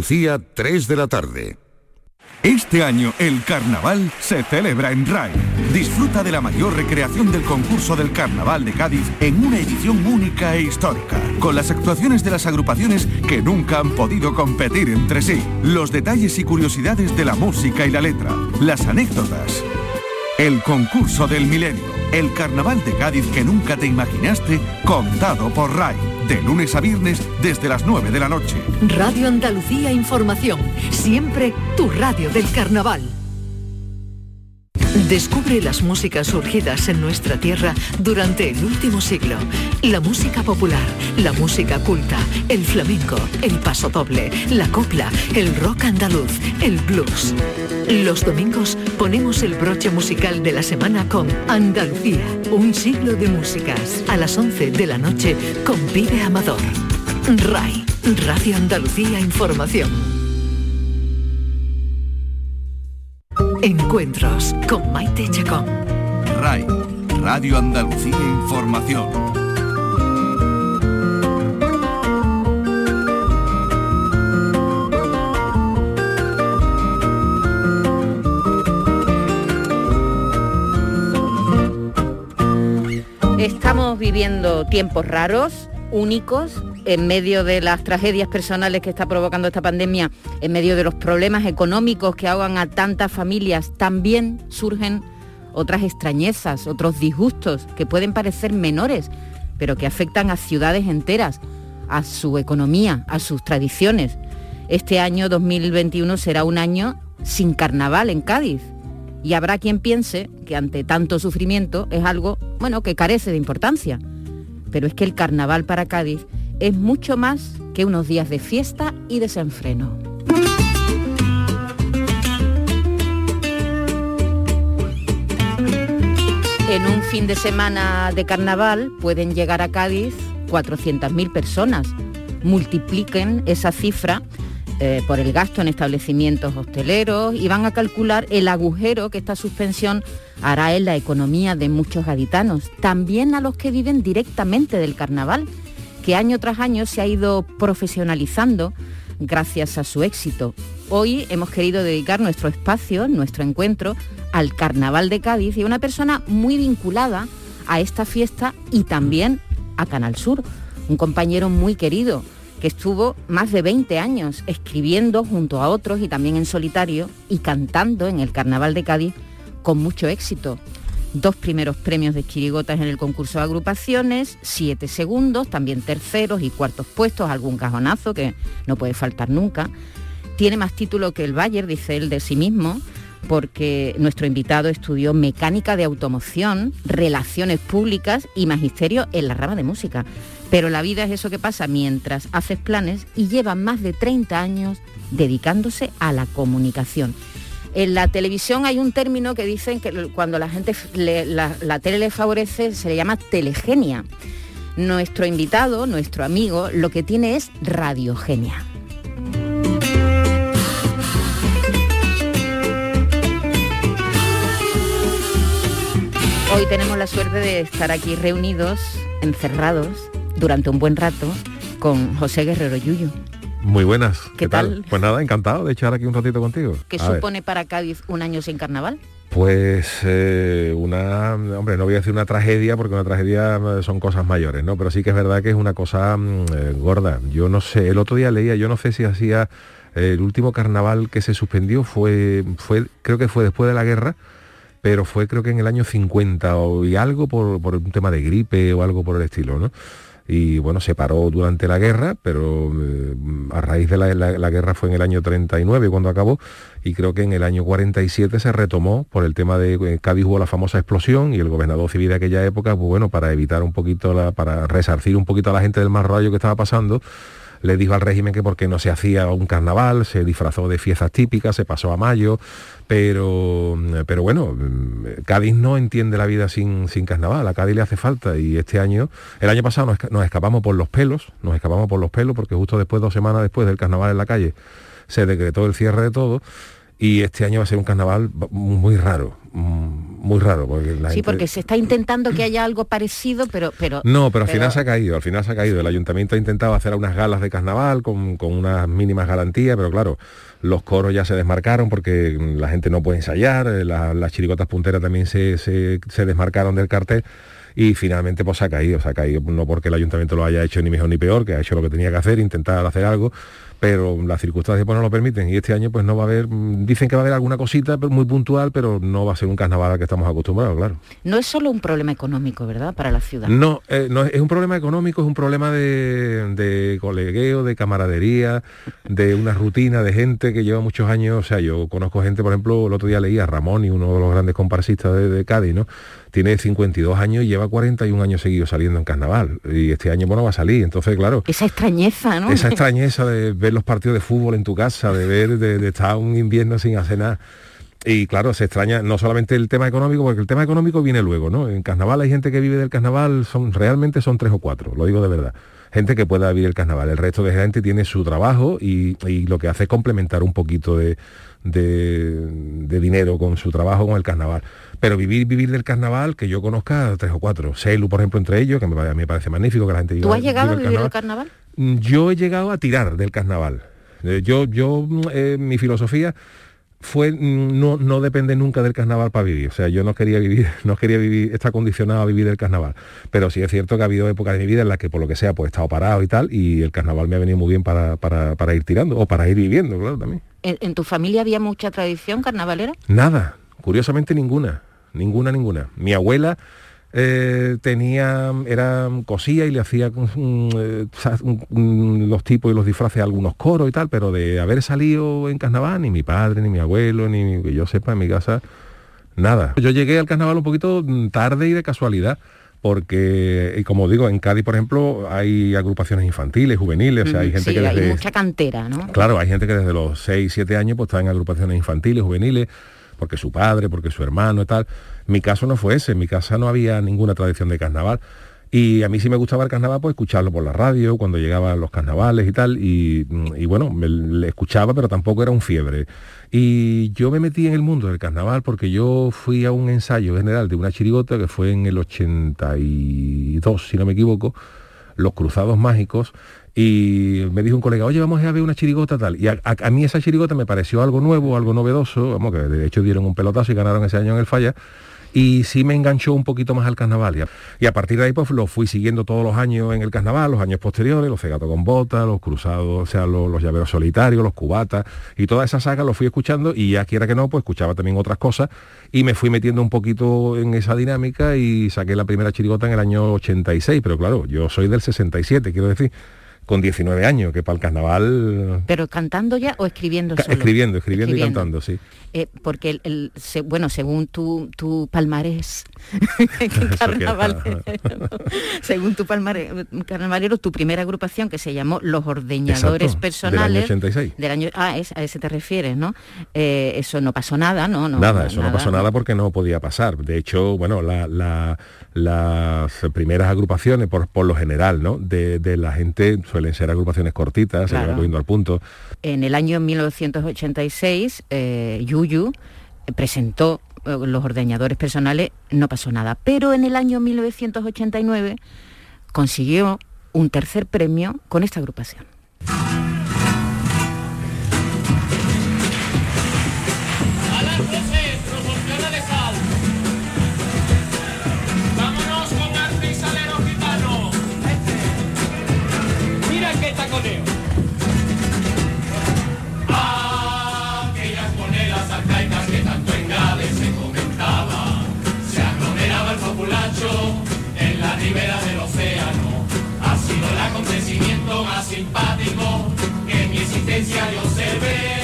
Lucía, 3 de la tarde. Este año el carnaval se celebra en RAI. Disfruta de la mayor recreación del concurso del Carnaval de Cádiz en una edición única e histórica, con las actuaciones de las agrupaciones que nunca han podido competir entre sí, los detalles y curiosidades de la música y la letra, las anécdotas. El concurso del milenio el carnaval de Cádiz que nunca te imaginaste, contado por RAI. De lunes a viernes desde las 9 de la noche. Radio Andalucía Información. Siempre tu radio del carnaval. Descubre las músicas surgidas en nuestra tierra durante el último siglo. La música popular, la música culta, el flamenco, el paso doble, la copla, el rock andaluz, el blues. Los domingos ponemos el broche musical de la semana con Andalucía, un siglo de músicas, a las 11 de la noche con Vive Amador. RAI, Radio Andalucía Información. Encuentros con Maite Chacón. RAI, Radio Andalucía Información. Estamos viviendo tiempos raros, únicos, en medio de las tragedias personales que está provocando esta pandemia, en medio de los problemas económicos que ahogan a tantas familias, también surgen otras extrañezas, otros disgustos que pueden parecer menores, pero que afectan a ciudades enteras, a su economía, a sus tradiciones. Este año 2021 será un año sin carnaval en Cádiz. Y habrá quien piense que ante tanto sufrimiento es algo, bueno, que carece de importancia. Pero es que el carnaval para Cádiz es mucho más que unos días de fiesta y desenfreno. En un fin de semana de carnaval pueden llegar a Cádiz 400.000 personas. Multipliquen esa cifra eh, por el gasto en establecimientos hosteleros y van a calcular el agujero que esta suspensión hará en la economía de muchos gaditanos, también a los que viven directamente del carnaval que año tras año se ha ido profesionalizando gracias a su éxito. Hoy hemos querido dedicar nuestro espacio, nuestro encuentro, al Carnaval de Cádiz y a una persona muy vinculada a esta fiesta y también a Canal Sur, un compañero muy querido que estuvo más de 20 años escribiendo junto a otros y también en solitario y cantando en el Carnaval de Cádiz con mucho éxito dos primeros premios de chirigotas en el concurso de agrupaciones, siete segundos, también terceros y cuartos puestos, algún cajonazo que no puede faltar nunca. Tiene más título que el Bayer, dice él de sí mismo, porque nuestro invitado estudió mecánica de automoción, relaciones públicas y magisterio en la rama de música. Pero la vida es eso que pasa mientras haces planes y lleva más de 30 años dedicándose a la comunicación. En la televisión hay un término que dicen que cuando la gente la, tele le favorece se le llama telegenia. Nuestro invitado, nuestro amigo, lo que tiene es radiogenia. Hoy tenemos la suerte de estar aquí reunidos, encerrados, durante un buen rato, con José Guerrero Yuyo. Muy buenas. ¿Qué, tal? Pues nada, encantado de echar aquí un ratito contigo. ¿Qué supone para Cádiz un año sin carnaval? Pues eh, una, hombre, no voy a decir una tragedia porque una tragedia eh, son cosas mayores, ¿no? Pero sí que es verdad que es una cosa mm, eh, gorda. Yo no sé, el otro día leía, yo no sé si hacía el último carnaval que se suspendió fue, fue, creo que fue después de la guerra, pero fue creo que en el año 50 o, y algo por, por un tema de gripe o algo por el estilo, ¿no? Y bueno, se paró durante la guerra, pero eh, a raíz de la, guerra fue en el año 39 cuando acabó y creo que en el año 47 se retomó por el tema de eh, Cádiz hubo la famosa explosión y el gobernador civil de aquella época, pues bueno, para evitar un poquito, la, para resarcir un poquito a la gente del mal rollo que estaba pasando, le dijo al régimen que porque no se hacía un carnaval, se disfrazó de fiestas típicas, se pasó a mayo, pero, pero bueno, Cádiz no entiende la vida sin, sin carnaval, a Cádiz le hace falta y este año, el año pasado nos, escapamos por los pelos, nos escapamos por los pelos porque justo después, dos semanas después del carnaval en la calle, se decretó el cierre de todo y este año va a ser un carnaval muy raro, mm, muy raro. Porque la Sí, gente- porque se está intentando que haya algo parecido, pero... pero No, pero al pero- final se ha caído, al final se ha caído. El ayuntamiento ha intentado hacer unas galas de carnaval con, con unas mínimas garantías, pero claro, los coros ya se desmarcaron porque la gente no puede ensayar, eh, la- las chirigotas punteras también se, se- se desmarcaron del cartel y finalmente pues se ha caído, se ha caído, no porque el ayuntamiento lo haya hecho ni mejor ni peor, que ha hecho lo que tenía que hacer, intentar hacer algo, pero las circunstancias pues no lo permiten y este año pues no va a haber, mm, dicen que va a haber alguna cosita pero muy puntual, pero no va a ser un carnaval al que estamos acostumbrados, claro. No es solo un problema económico, ¿verdad? Para la ciudad. No, eh, no es es un problema económico, es un problema de, de colegueo, de camaradería, de una rutina de gente que lleva muchos años. O sea, yo conozco gente, por ejemplo, el otro día leía a Ramón y uno de los grandes comparsistas de, de Cádiz, ¿no? Tiene 52 años y lleva 41 años seguidos saliendo en carnaval. Y este año, bueno, va a salir. Entonces, claro, Esa extrañeza, ¿no? esa extrañeza de los partidos de fútbol en tu casa, de ver, de, de estar un invierno sin hacer nada. Y claro, se extraña no solamente el tema económico, porque el tema económico viene luego, ¿no? En carnaval hay gente que vive del carnaval, son realmente son tres o cuatro, lo digo de verdad. Gente que pueda vivir el carnaval. El resto de gente tiene su trabajo y, y lo que hace es complementar un poquito de, de- de dinero con su trabajo con el carnaval. Pero vivir, vivir del carnaval, que yo conozca tres o cuatro. Celu, por ejemplo, entre ellos, que me, pare- me parece magnífico que la gente ¿Tú viva- has llegado a viva el vivir el carnaval. carnaval? Mm, Yo he llegado a tirar del carnaval. Eh, Yo, yo, mm, eh, mi filosofía fue mm, no, no depende nunca del carnaval para vivir. O sea, yo no quería vivir, no quería vivir, está condicionado a vivir del carnaval. Pero sí es cierto que ha habido épocas de mi vida en las que por lo que sea, pues he estado parado y tal, y el carnaval me ha venido muy bien para, para, para ir tirando, o para ir viviendo, claro, también. ¿En, en tu familia había mucha tradición carnavalera? Nada, curiosamente ninguna, ninguna, ninguna. Mi abuela eh, tenía, era cosía y le hacía mm, eh, mm, los tipos y los disfraces a algunos coros y tal, pero de haber salido en carnaval, ni mi padre, ni mi abuelo, ni que yo sepa en mi casa, nada. Yo llegué al carnaval un poquito mm, tarde y de casualidad. Porque, y como digo, en Cádiz, por ejemplo, hay agrupaciones infantiles, juveniles, o sea, hay gente sí, que hay desde, mucha cantera, ¿no? Claro, hay gente que desde los 6, 7 años pues está en agrupaciones infantiles, juveniles, porque su padre, porque su hermano y tal. Mi caso no fue ese, en mi casa no había ninguna tradición de carnaval. Y a mí sí me gustaba el carnaval, pues escucharlo por la radio, cuando llegaban los carnavales y tal. Y, bueno, me, le escuchaba, pero tampoco era un fiebre. Y yo me metí en el mundo del carnaval porque yo fui a un ensayo general de una chirigota que fue en el 82, si no me equivoco, Los Cruzados Mágicos, y me dijo un colega, oye, vamos a ver una chirigota tal. Y a, mí esa chirigota me pareció algo nuevo, algo novedoso, vamos, que de hecho dieron un pelotazo y ganaron ese año en el Falla. Y sí me enganchó un poquito más al carnaval. Y a, y a partir de ahí pues lo fui siguiendo todos los años en el carnaval, los años posteriores, los cegatos con botas, los cruzados, o sea, los, los llaveros solitarios, los cubatas, y toda esa saga lo fui escuchando y ya quiera que no, pues escuchaba también otras cosas y me fui metiendo un poquito en esa dinámica y saqué la primera chirigota en el año 86, pero claro, yo soy del 67, quiero decir, con 19 años, que para el carnaval... ¿Pero cantando ya o escribiendo solo? Escribiendo, escribiendo, y cantando, sí. Eh, porque, el, el- se- bueno, según tu, tu palmarés carnaval, según tu palmarés carnavalero, tu primera agrupación que se llamó Los Ordeñadores Exacto, Personales. Del año 86. del año- ah, es- a ese te refieres, ¿no? Eh, eso no pasó nada, ¿no? no nada, eso no pasó nada porque no podía pasar. De hecho, bueno, la- la- las primeras agrupaciones, por, por lo general, ¿no? De, de la gente suelen ser agrupaciones cortitas, se Claro. van cogiendo al punto. En el año 1986, eh, Yuyu eh, presentó eh, los ordeñadores personales, no pasó nada. Pero en el año 1989 consiguió un tercer premio con esta agrupación. Vámonos en la ribera del océano. Ha sido el acontecimiento más simpático que en mi existencia yo observé.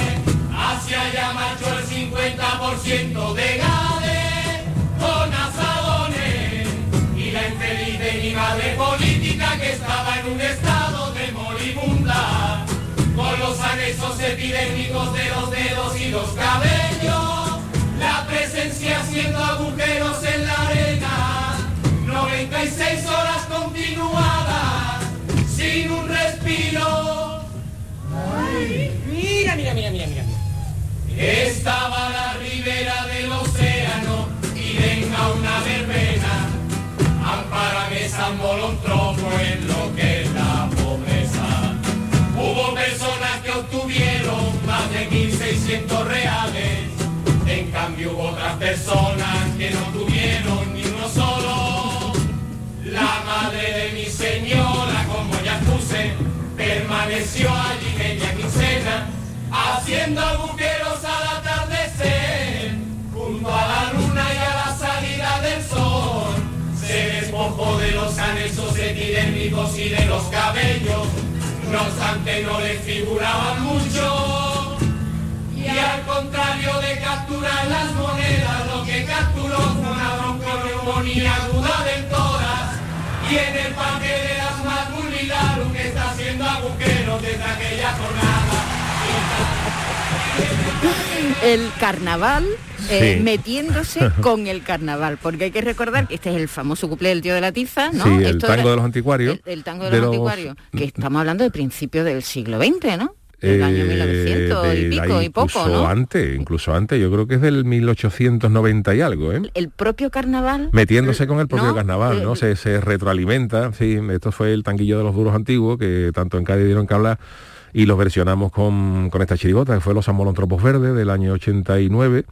Hacia allá marchó el 50% de Gales con asadones y la infeliz de mi madre política que estaba en un estado de moribunda con los anexos epidémicos de los dedos y los cabellos la presencia haciendo agujeros en la arena 36 horas continuadas, sin un respiro. Ay, mira, mira, mira, mira, mira. Estaba la ribera del océano y venga una verbena. Ampárame San Bolón Troco en lo que es la pobreza. Hubo personas que obtuvieron más de 1.600 reales. En cambio hubo otras personas que no tuvieron madre de mi señora, como ya puse, permaneció allí media quincena, haciendo agujeros al atardecer, junto a la luna y a la salida del sol. Se despojó de los anexos epidérmicos y de los cabellos, no obstante no le figuraban mucho. Y al contrario de capturar las monedas, lo que capturó fue una bronconeumonía aguda del y en el parque de las Matulidad, que está haciendo agujeros desde aquella jornada. El carnaval eh, Sí. metiéndose con el carnaval, porque hay que recordar que este es el famoso cuplé del tío de la tiza, ¿no? Sí, el Esto tango era- de los anticuarios. El, el tango de, de los, los- anticuarios, que estamos hablando de principios del siglo XX, ¿no? Del año Eh, 1900 y pico y poco, incluso ¿no? antes, incluso antes, yo creo que es del 1890 y algo, ¿eh? El propio carnaval... Metiéndose con el propio ¿no? carnaval, ¿no? Eh, Se, se retroalimenta, sí, esto fue el tanguillo de los duros antiguos, que tanto en Cádiz dieron que hablar, y los versionamos con, con esta chirigota, que fue Los Amolontropos Verdes del año 89,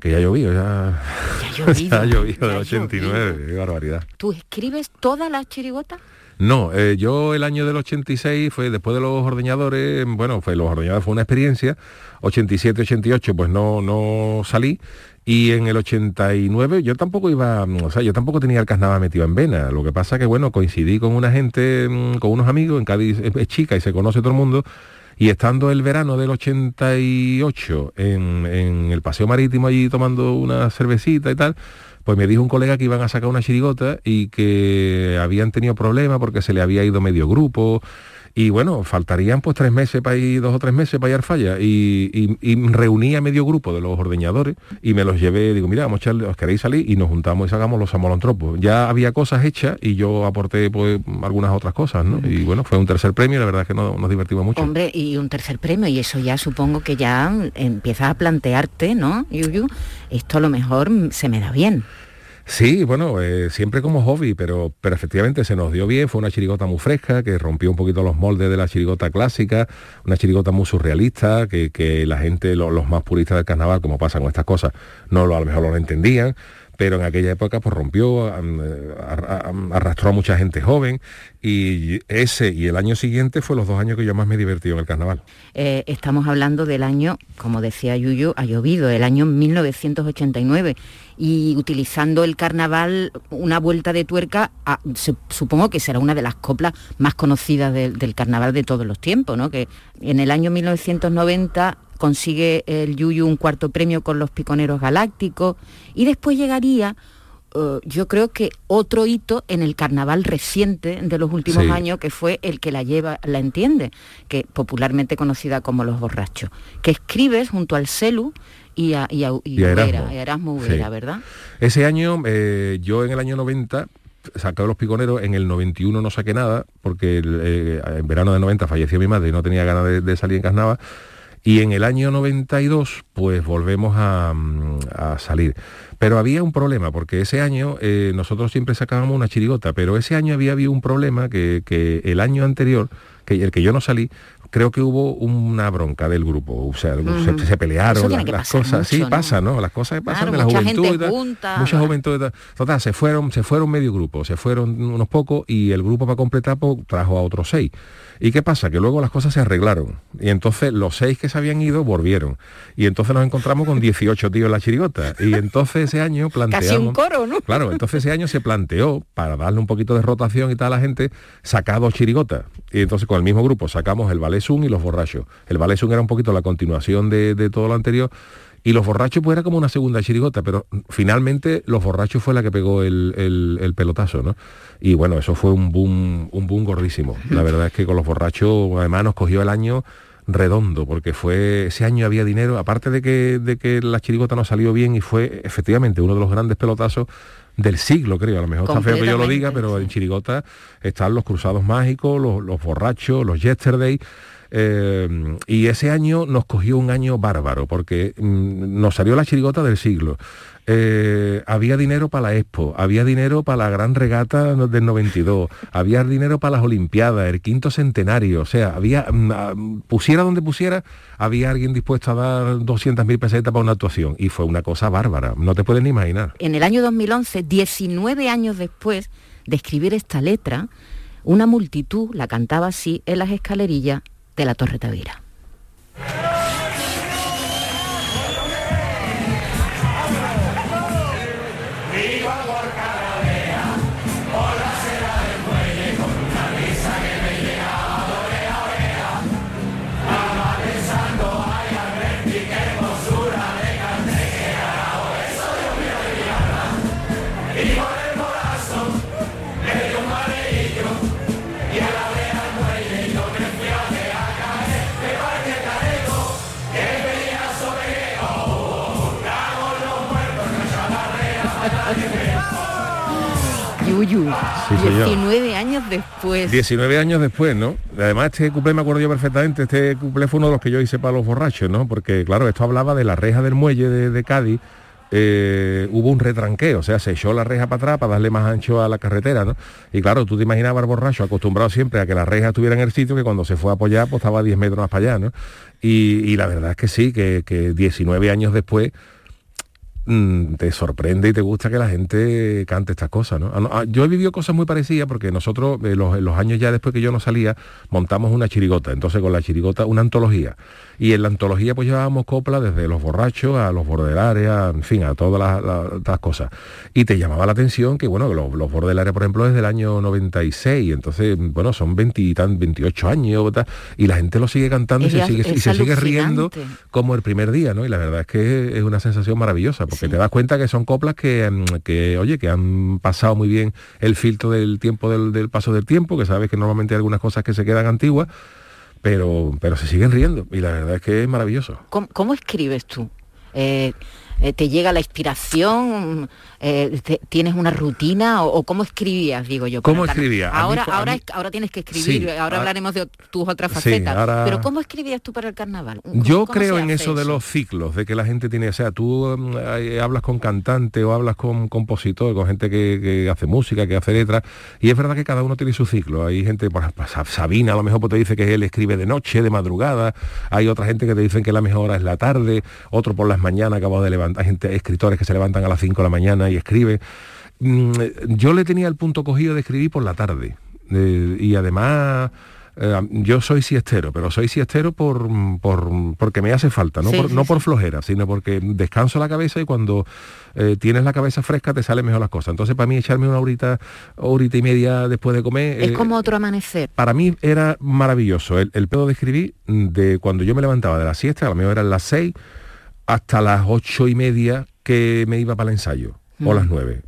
que ya llovió, ya, Ya llovido, ya llovido ya del ha 89, llovido. qué barbaridad. ¿Tú escribes todas las chirigotas? No, eh, yo el año del 86 fue después de los ordeñadores, bueno, fue los ordeñadores fue una experiencia, 87, 88 pues no no salí. Y en el 89 yo tampoco iba, o sea, yo tampoco tenía el carnaval metido en vena, lo que pasa que bueno, coincidí con una gente, mm, con unos amigos, en Cádiz es chica y se conoce todo el mundo. Y estando el verano del 88 en, en el paseo marítimo allí tomando una cervecita y tal, pues me dijo un colega que iban a sacar una chirigota y que habían tenido problemas porque se le había ido medio grupo. Y bueno, faltarían pues tres meses para ir, dos o tres meses para ir al falla. Y, y- y a medio grupo de los ordeñadores y me los llevé, digo, mira, vamos a echarle, os queréis salir y nos juntamos y sacamos los amolontropos. Ya había cosas hechas y yo aporté pues algunas otras cosas, ¿no? Y bueno, fue un tercer premio la verdad es que no- nos divertimos mucho. Hombre, y un tercer premio, y eso ya supongo que ya empiezas a plantearte, ¿no, Yuyu? Esto a lo mejor se me da bien. Sí, bueno, eh, siempre como hobby, pero, pero efectivamente se nos dio bien, fue una chirigota muy fresca, que rompió un poquito los moldes de la chirigota clásica, una chirigota muy surrealista, que, que la gente, lo- los más puristas del carnaval, como pasa con estas cosas, no lo, a lo mejor lo entendían, pero en aquella época pues rompió, eh, arrastró a mucha gente joven, y ese y el año siguiente fue los dos años que yo más me divertí en el carnaval. Eh, estamos hablando del año, como decía Yuyu, ha llovido, el año 1989, y utilizando el carnaval, una vuelta de tuerca, a- se- supongo que será una de las coplas más conocidas del, del carnaval de todos los tiempos, ¿no? Que en el año 1990 consigue el Yuyu un cuarto premio con los Piconeros Galácticos, y después llegaría... eh, yo creo que otro hito en el carnaval reciente de los últimos Sí. años que fue el que la lleva, la entiende, que popularmente conocida como Los Borrachos, que escribes junto al Celu y a, y a- y Y a Ubera, Erasmo. a Erasmo Sí. Ubera, ¿verdad? Ese año, eh, yo en el año 90 saqué los piconeros, en el 91 no saqué nada, porque el, eh, en verano del 90 falleció mi madre y no tenía ganas de, de salir en carnaval. Y en el año 92, pues volvemos a, mm, a salir. Pero había un problema, porque ese año eh, nosotros siempre sacábamos una chirigota, pero ese año había habido un problema que, que el año anterior, que el que yo no salí, creo que hubo una bronca del grupo, o sea, se, se pelearon las, cosas, sí pasa, ¿no? Las cosas que pasan Claro, de la mucha juventud gente y tal. junta, mucha bueno. juventud. Total, se fueron, se fueron medio grupo, se fueron unos pocos y el grupo para completar pues, trajo a otros seis. ¿Y qué pasa? Que luego las cosas se arreglaron. Y entonces los seis que se habían ido volvieron. Y entonces nos encontramos con 18 tíos en la chirigota. Y entonces ese año planteamos... Casi un coro, ¿no? Claro, entonces ese año se planteó, para darle un poquito de rotación y tal a la gente, sacar dos chirigotas. Y entonces con el mismo grupo sacamos el Ballet Zoom y los borrachos. El Zoom era un poquito la continuación de, de todo lo anterior. Y los borrachos pues era como una segunda chirigota, pero finalmente los borrachos fue la que pegó el, el- el pelotazo, ¿no? Y bueno, eso fue un boom, un boom gordísimo. La verdad es que con los borrachos además nos cogió el año redondo, porque fue ese año había dinero, aparte de que, de que la chirigota no salió bien y fue efectivamente uno de los grandes pelotazos del siglo, creo. A lo mejor está feo que yo lo diga, pero en Chirigota están los Cruzados Mágicos, los, los borrachos, los Yesterday. Eh, y ese año nos cogió un año bárbaro, porque mm, nos salió la chirigota del siglo. Eh, había dinero para la Expo, había dinero para la gran regata del 92, había dinero para las Olimpiadas, el quinto centenario, o sea, había, mm, ah, pusiera donde pusiera, había alguien dispuesto a dar 200.000 pesetas para una actuación, y fue una cosa bárbara, no te puedes ni imaginar. En el año 2011, 19 años después de escribir esta letra, una multitud la cantaba así en las escalerillas de la Torre Tavira. Yuyu, 19 años después. 19 años después, ¿no? Además, este cuplé me acuerdo yo perfectamente, este cuplé fue uno de los que yo hice para los borrachos, ¿no? Porque, claro, esto hablaba de la reja del muelle de, Cádiz, eh, hubo un retranqueo, o sea, se echó la reja para atrás para darle más ancho a la carretera, ¿no? Y claro, tú te imaginabas al borracho acostumbrado siempre a que la reja estuviera en el sitio, que cuando se fue a apoyar, pues estaba 10 metros más para allá, ¿no? Y, la verdad es que sí, que, que 19 años después Mm, te sorprende y te gusta que la gente cante estas cosas, ¿no? Ah, ah, yo he vivido cosas muy parecidas porque nosotros, eh, los, los, años ya después que yo no salía, montamos una chirigota, entonces con la chirigota una antología. Y en la antología pues llevábamos copla desde los borrachos a los bordelares, en fin, a todas las, cosas. Y te llamaba la atención que, bueno, los, los bordelares, por ejemplo, es del año 96, entonces, bueno, son 20, 28 años, y la gente lo sigue cantando y, se sigue, y se sigue riendo como el primer día, ¿no? Y la verdad es que es una sensación maravillosa porque te das cuenta que son coplas mm, que, oye, que han pasado muy bien el filtro del tiempo, del, paso del tiempo, que sabes que normalmente hay algunas cosas que se quedan antiguas, pero, pero se siguen riendo y la verdad es que es maravilloso. ¿Cómo, escribes tú? Eh, eh, ¿Te llega la inspiración? Eh, ¿Tienes una rutina? O, cómo escribías, digo yo? ¿Cómo escribía? Ahora, ahora, ahora tienes que escribir, ahora hablaremos de tus otras facetas. Pero ¿cómo escribías tú para el carnaval? Yo creo en eso, de los ciclos, de que la gente tiene, o sea, tú mm, hablas con cantante o hablas con compositor, con gente que, hace música, que hace letras, y es verdad que cada uno tiene su ciclo. Hay gente, pues, Sabina a lo mejor pues, te dice que él escribe de noche, de madrugada, hay otra gente que te dicen que la mejor hora es la tarde, otro por las mañanas acabado de levantar hay gente, escritores que se levantan a las 5 de la mañana y escribe. Mm, yo le tenía el punto cogido de escribir por la tarde. y además eh, yo soy siestero, pero soy siestero por, porque me hace falta, no, por, no por flojera, sino porque descanso la cabeza y cuando eh, tienes la cabeza fresca te salen mejor las cosas. Entonces para mí echarme una horita, horita y media después de comer... Es eh, como otro amanecer. Para mí era maravilloso el, el pedo de escribir de cuando yo me levantaba de la siesta, a lo mejor eran las 6 hasta las ocho y media que me iba para el ensayo, o las nueve.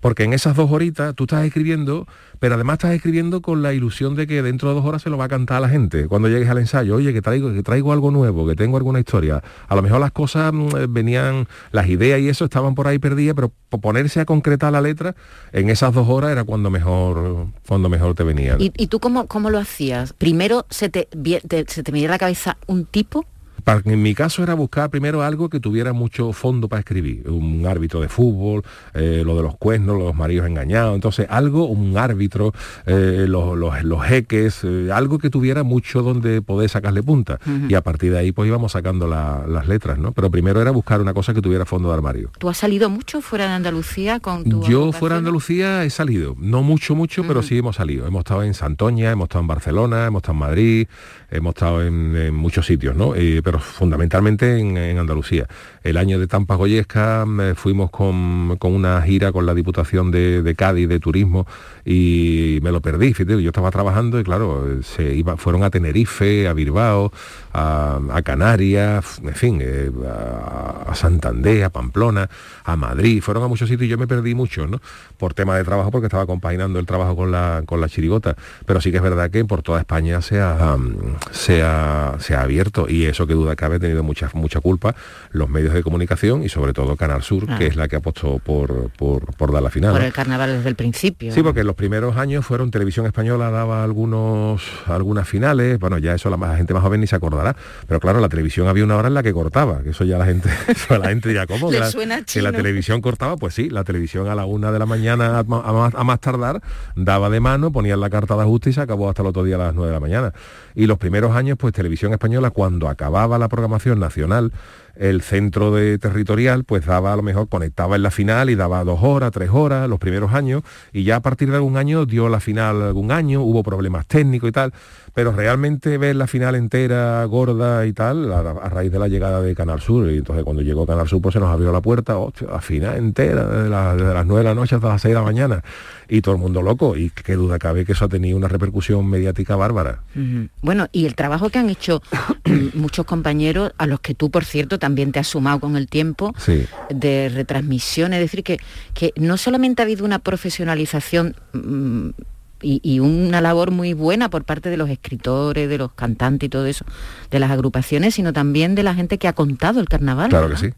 Porque en esas dos horitas tú estás escribiendo, pero además estás escribiendo con la ilusión de que dentro de dos horas se lo va a cantar a la gente. Cuando llegues al ensayo, oye, que traigo, que traigo algo nuevo, que tengo alguna historia. A lo mejor las cosas mm, eh, venían, las ideas y eso estaban por ahí perdidas, pero ponerse a concretar la letra, en esas dos horas era cuando mejor, cuando mejor te venía. ¿Y, tú cómo, cómo, lo hacías? ¿Primero se te, se te venía a la cabeza un tipo? En mi caso era buscar primero algo que tuviera mucho fondo para escribir, un árbitro de fútbol, eh, lo de los cuernos, los maridos engañados, entonces algo, un árbitro, eh, los, los, jeques, eh, algo que tuviera mucho donde poder sacarle punta. Y a partir de ahí pues íbamos sacando las letras, ¿no? Pero primero era buscar una cosa que tuviera fondo de armario. ¿Tú has salido mucho fuera de Andalucía con tu Yo fuera de Andalucía he salido, no mucho, mucho, pero sí hemos salido. Hemos estado en Santoña, hemos estado en Barcelona, hemos estado en Madrid, hemos estado en, muchos sitios, ¿no? pero fundamentalmente en, Andalucía. El año de Tampa Goyesca eh, fuimos con, una gira con la Diputación de, Cádiz de Turismo y me lo perdí, fíjate, yo estaba trabajando y claro, se iba, fueron a Tenerife, a Bilbao, a, Canarias, en fin, eh, a, Santander, a Pamplona, a Madrid, fueron a muchos sitios y yo me perdí mucho, ¿no? Por tema de trabajo, porque estaba compaginando el trabajo con la, con la chirigota. Pero sí que es verdad que por toda España se ha, se ha, se ha abierto y eso que duda cabe ha tenido mucha, mucha culpa los medios de comunicación y sobre todo Canal Sur, que es la que apostó por, por, dar la final. Por el carnaval desde el principio. Sí, porque los primeros años fueron Televisión Española daba algunos, algunas finales, bueno, ya eso la, gente más joven ni se acordará, pero claro, la televisión había una hora en la que cortaba, que eso ya la gente, la gente ya como que, la, que la televisión cortaba, pues sí, la televisión a la una de la mañana a más, tardar daba de mano, ponían la carta de ajuste y se acabó hasta el otro día a las nueve de la mañana. Y los primeros años, pues Televisión Española, cuando acababa la programación nacional, el centro de territorial pues daba a lo mejor, conectaba en la final y daba dos horas, tres horas, los primeros años, y ya a partir de algún año dio la final algún año, hubo problemas técnicos y tal, pero realmente ver la final entera, gorda y tal, a, raíz de la llegada de Canal Sur, y entonces cuando llegó Canal Sur pues se nos abrió la puerta, la final entera, de, las nueve de la noche hasta las seis de la mañana, y todo el mundo loco, y qué duda cabe que eso ha tenido una repercusión mediática bárbara. Bueno, y el trabajo que han hecho muchos compañeros, a los que tú, por cierto, también te has sumado con el tiempo, de retransmisión, es decir, que, que no solamente ha habido una profesionalización mm, y, una labor muy buena por parte de los escritores, de los cantantes y todo eso, de las agrupaciones, sino también de la gente que ha contado el carnaval. Claro que sí.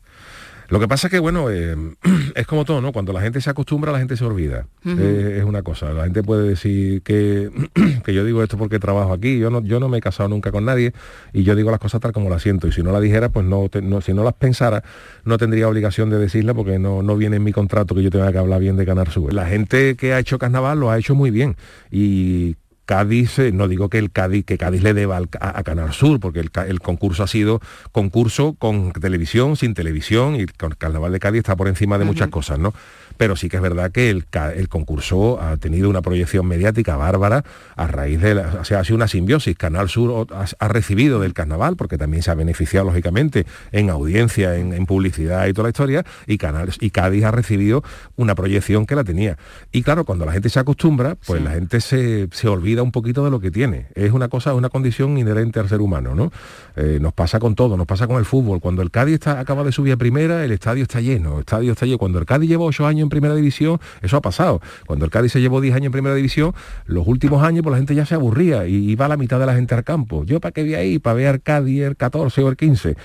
Lo que pasa es que, bueno, eh, es como todo, ¿no? Cuando la gente se acostumbra, la gente se olvida. Eh, es una cosa. La gente puede decir que, que, yo digo esto porque trabajo aquí. Yo no, yo no me he casado nunca con nadie y yo digo las cosas tal como las siento. Y si no la dijera, pues no, si no las pensara, no tendría obligación de decirla porque no, no viene en mi contrato que yo tenga que hablar bien de Canar Sur. La gente que ha hecho carnaval lo ha hecho muy bien. Y Cádiz, eh, no digo que el Cádiz, que Cádiz le deba a, Canal Sur, porque el, concurso ha sido concurso con televisión, sin televisión, y con Carnaval de Cádiz está por encima de muchas cosas, ¿no? Pero sí que es verdad que el, concurso ha tenido una proyección mediática bárbara a raíz de, la, o sea, ha sido una simbiosis. Canal Sur ha, recibido del carnaval, porque también se ha beneficiado lógicamente en audiencia, en, publicidad y toda la historia, y, Canal, y Cádiz ha recibido una proyección que la tenía. Y claro, cuando la gente se acostumbra, pues la gente se, olvida un poquito de lo que tiene. Es una cosa, una condición inherente al ser humano, ¿no? Eh, nos pasa con todo, nos pasa con el fútbol. Cuando el Cádiz está, acaba de subir a primera, el estadio está lleno, el estadio está lleno. Cuando el Cádiz lleva ocho años en primera división, eso ha pasado. Cuando el Cádiz se llevó 10 años en primera división, los últimos años pues la gente ya se aburría y iba a la mitad de la gente al campo. Yo para qué voy ahí, para ver al Cádiz el 14 o el 15.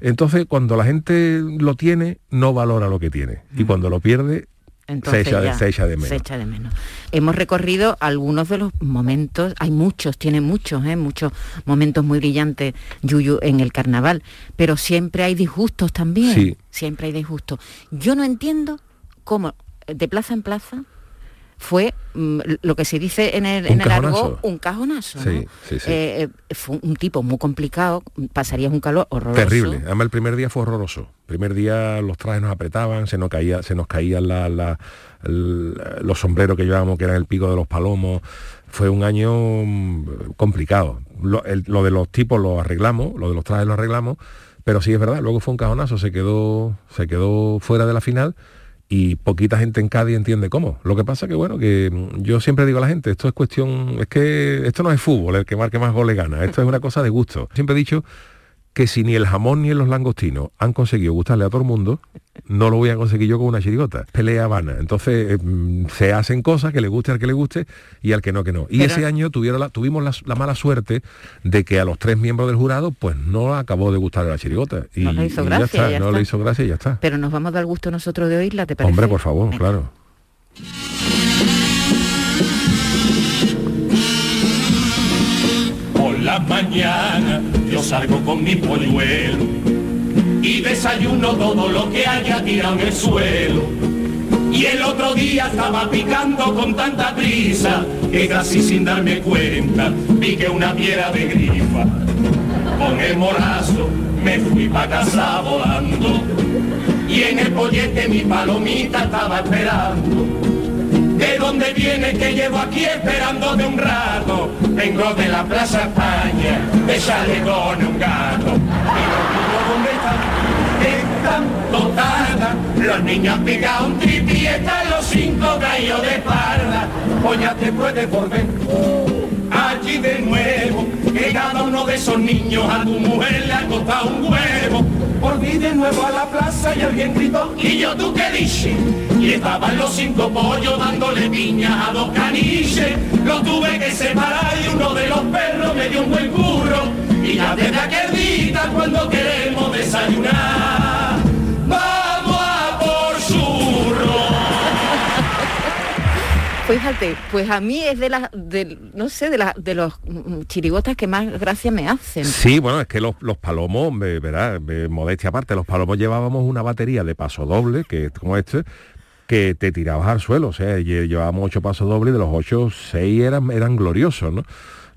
Entonces, cuando la gente lo tiene, no valora lo que tiene. Y cuando lo pierde, se, echa, de menos. Hemos recorrido algunos de los momentos, hay muchos, tiene muchos, ¿eh? muchos momentos muy brillantes, Yuyu, en el carnaval, pero siempre hay disgustos también. Siempre hay disgustos. Yo no entiendo cómo de plaza en plaza fue mm, lo que se dice en el, en un cajonazo. Eh, eh, fue un tipo muy complicado, pasarías un calor horroroso. Terrible. Además el primer día fue horroroso. El primer día los trajes nos apretaban, se nos caía, se nos caían los sombreros que llevábamos, que eran el pico de los palomos. Fue un año mm, complicado. Lo, lo de los tipos lo arreglamos, lo de los trajes lo arreglamos, pero sí es verdad, luego fue un cajonazo, se quedó, se quedó fuera de la final y poquita gente en Cádiz entiende cómo. Lo que pasa que, bueno, que yo siempre digo a la gente, esto es cuestión, es que esto no es fútbol, el que marque más goles gana, esto es una cosa de gusto. Siempre he dicho que si ni el jamón ni los langostinos han conseguido gustarle a todo el mundo, no lo voy a conseguir yo con una chirigota. Pelea vana. Entonces mm, se hacen cosas que le guste al que le guste y al que no, que no. Y ese año tuvieron la, tuvimos la, mala suerte de que a los tres miembros del jurado pues no acabó de gustar la chirigota. Y, no le hizo gracia. no le hizo gracia y ya está. Pero nos vamos a dar gusto nosotros de oírla, ¿te parece? Hombre, por favor, claro. Por la mañana salgo con mi polluelo y desayuno todo lo que haya tirado en el suelo. Y el otro día estaba picando con tanta prisa que casi sin darme cuenta vi que una piedra de grifa. Con el morazo me fui pa' casa volando y en el pollete mi palomita estaba esperando ¿De dónde viene que llevo aquí esperando de un rato? Vengo de la Plaza España, de Chalegón un gato. Y dónde están, están totadas. Los niños picado un tripi están los cinco gallos de parda. O ya te puedes volver allí de nuevo, que cada uno de esos niños a tu mujer le ha costado un huevo volví de nuevo a la plaza y alguien gritó, ¿y yo tú qué dices? Y estaban los cinco pollos dándole piña a dos caniches, lo tuve que separar y uno de los perros me dio un buen curro, y ya desde aquel día cuando queremos desayunar, Fíjate, pues a mí es de las, no sé, de, la, de los chirigotas que más gracia me hacen. Sí, bueno, es que los, palomos, ¿verdad? Modestia aparte, los palomos llevábamos una batería de paso doble, que como este, que te tirabas al suelo, o sea, llevábamos ocho pasos dobles de los ocho, seis eran, eran gloriosos, ¿no?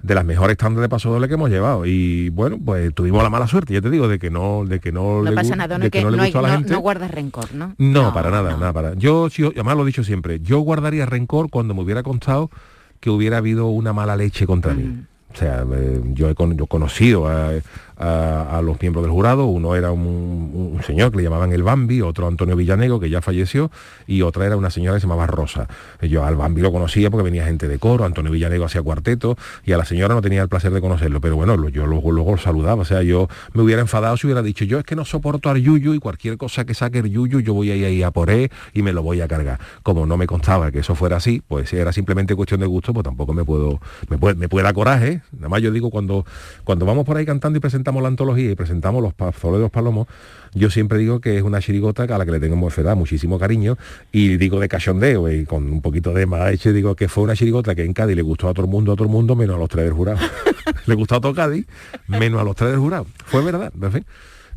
De las mejores tandas de paso doble que hemos llevado. Y bueno, pues tuvimos la mala suerte, ya te digo, de que no, de que no, No le, pasa nada, no, de es que que no le no, hay- gustó a la no- gente. no guardas rencor, ¿no? No, para nada, nada para. Yo, además lo he dicho siempre, yo guardaría rencor cuando me hubiera constado que hubiera habido una mala leche contra mí. O sea, eh, yo he, con- yo he conocido a, a- los miembros del jurado, uno era un, señor que le llamaban el Bambi, otro Antonio Villanego, que ya falleció, y otra era una señora que se llamaba Rosa. Yo al Bambi lo conocía porque venía gente de coro, Antonio Villanego hacía cuarteto, y a la señora no tenía el placer de conocerlo, pero bueno, yo luego, luego lo saludaba, o sea, yo me hubiera enfadado si hubiera dicho, yo es que no soporto al Yuyu y cualquier cosa que saque el Yuyu, yo voy a ir ahí a por él y me lo voy a cargar. Como no me constaba que eso fuera así, pues era simplemente cuestión de gusto, pues tampoco me puedo, me puede, me puede dar coraje. Nada más yo digo, cuando, cuando vamos por ahí cantando y la antología y presentamos los pazoles de los palomos, yo siempre digo que es una chirigota a la que le tengo verdad, muchísimo cariño y digo de cachondeo y con un poquito de más hecho digo que fue una chirigota que en Cádiz le gustó a todo el mundo, a todo el mundo, menos a los tres del jurado. le gustó a todo Cádiz, menos a los tres del jurado. Fue verdad, en fin,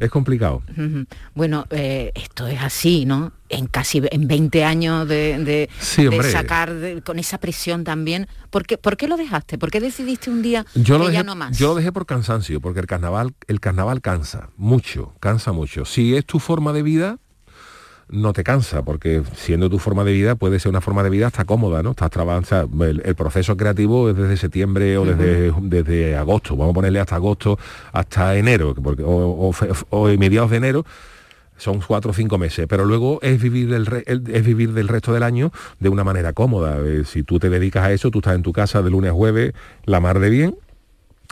es complicado. Bueno, eh, esto es así, ¿no? En casi en 20 años de, de- Sí, de hombre. sacar de- con esa presión también. ¿Por qué, por qué lo dejaste? ¿Por qué decidiste un día Yo lo, que dejé, ya no más? yo lo dejé por cansancio, porque el carnaval, el carnaval cansa mucho, cansa mucho. Si es tu forma de vida, no te cansa, porque siendo tu forma de vida puede ser una forma de vida hasta cómoda, ¿no? Estás sea, el, el proceso creativo es desde septiembre o desde, desde agosto, vamos a ponerle hasta agosto, hasta enero, porque, o, o fe- o mediados de enero, son cuatro o cinco meses, pero luego es vivir del, re- el- es vivir del resto del año de una manera cómoda. Eh, si tú te dedicas a eso, tú estás en tu casa de lunes a jueves, la mar de bien,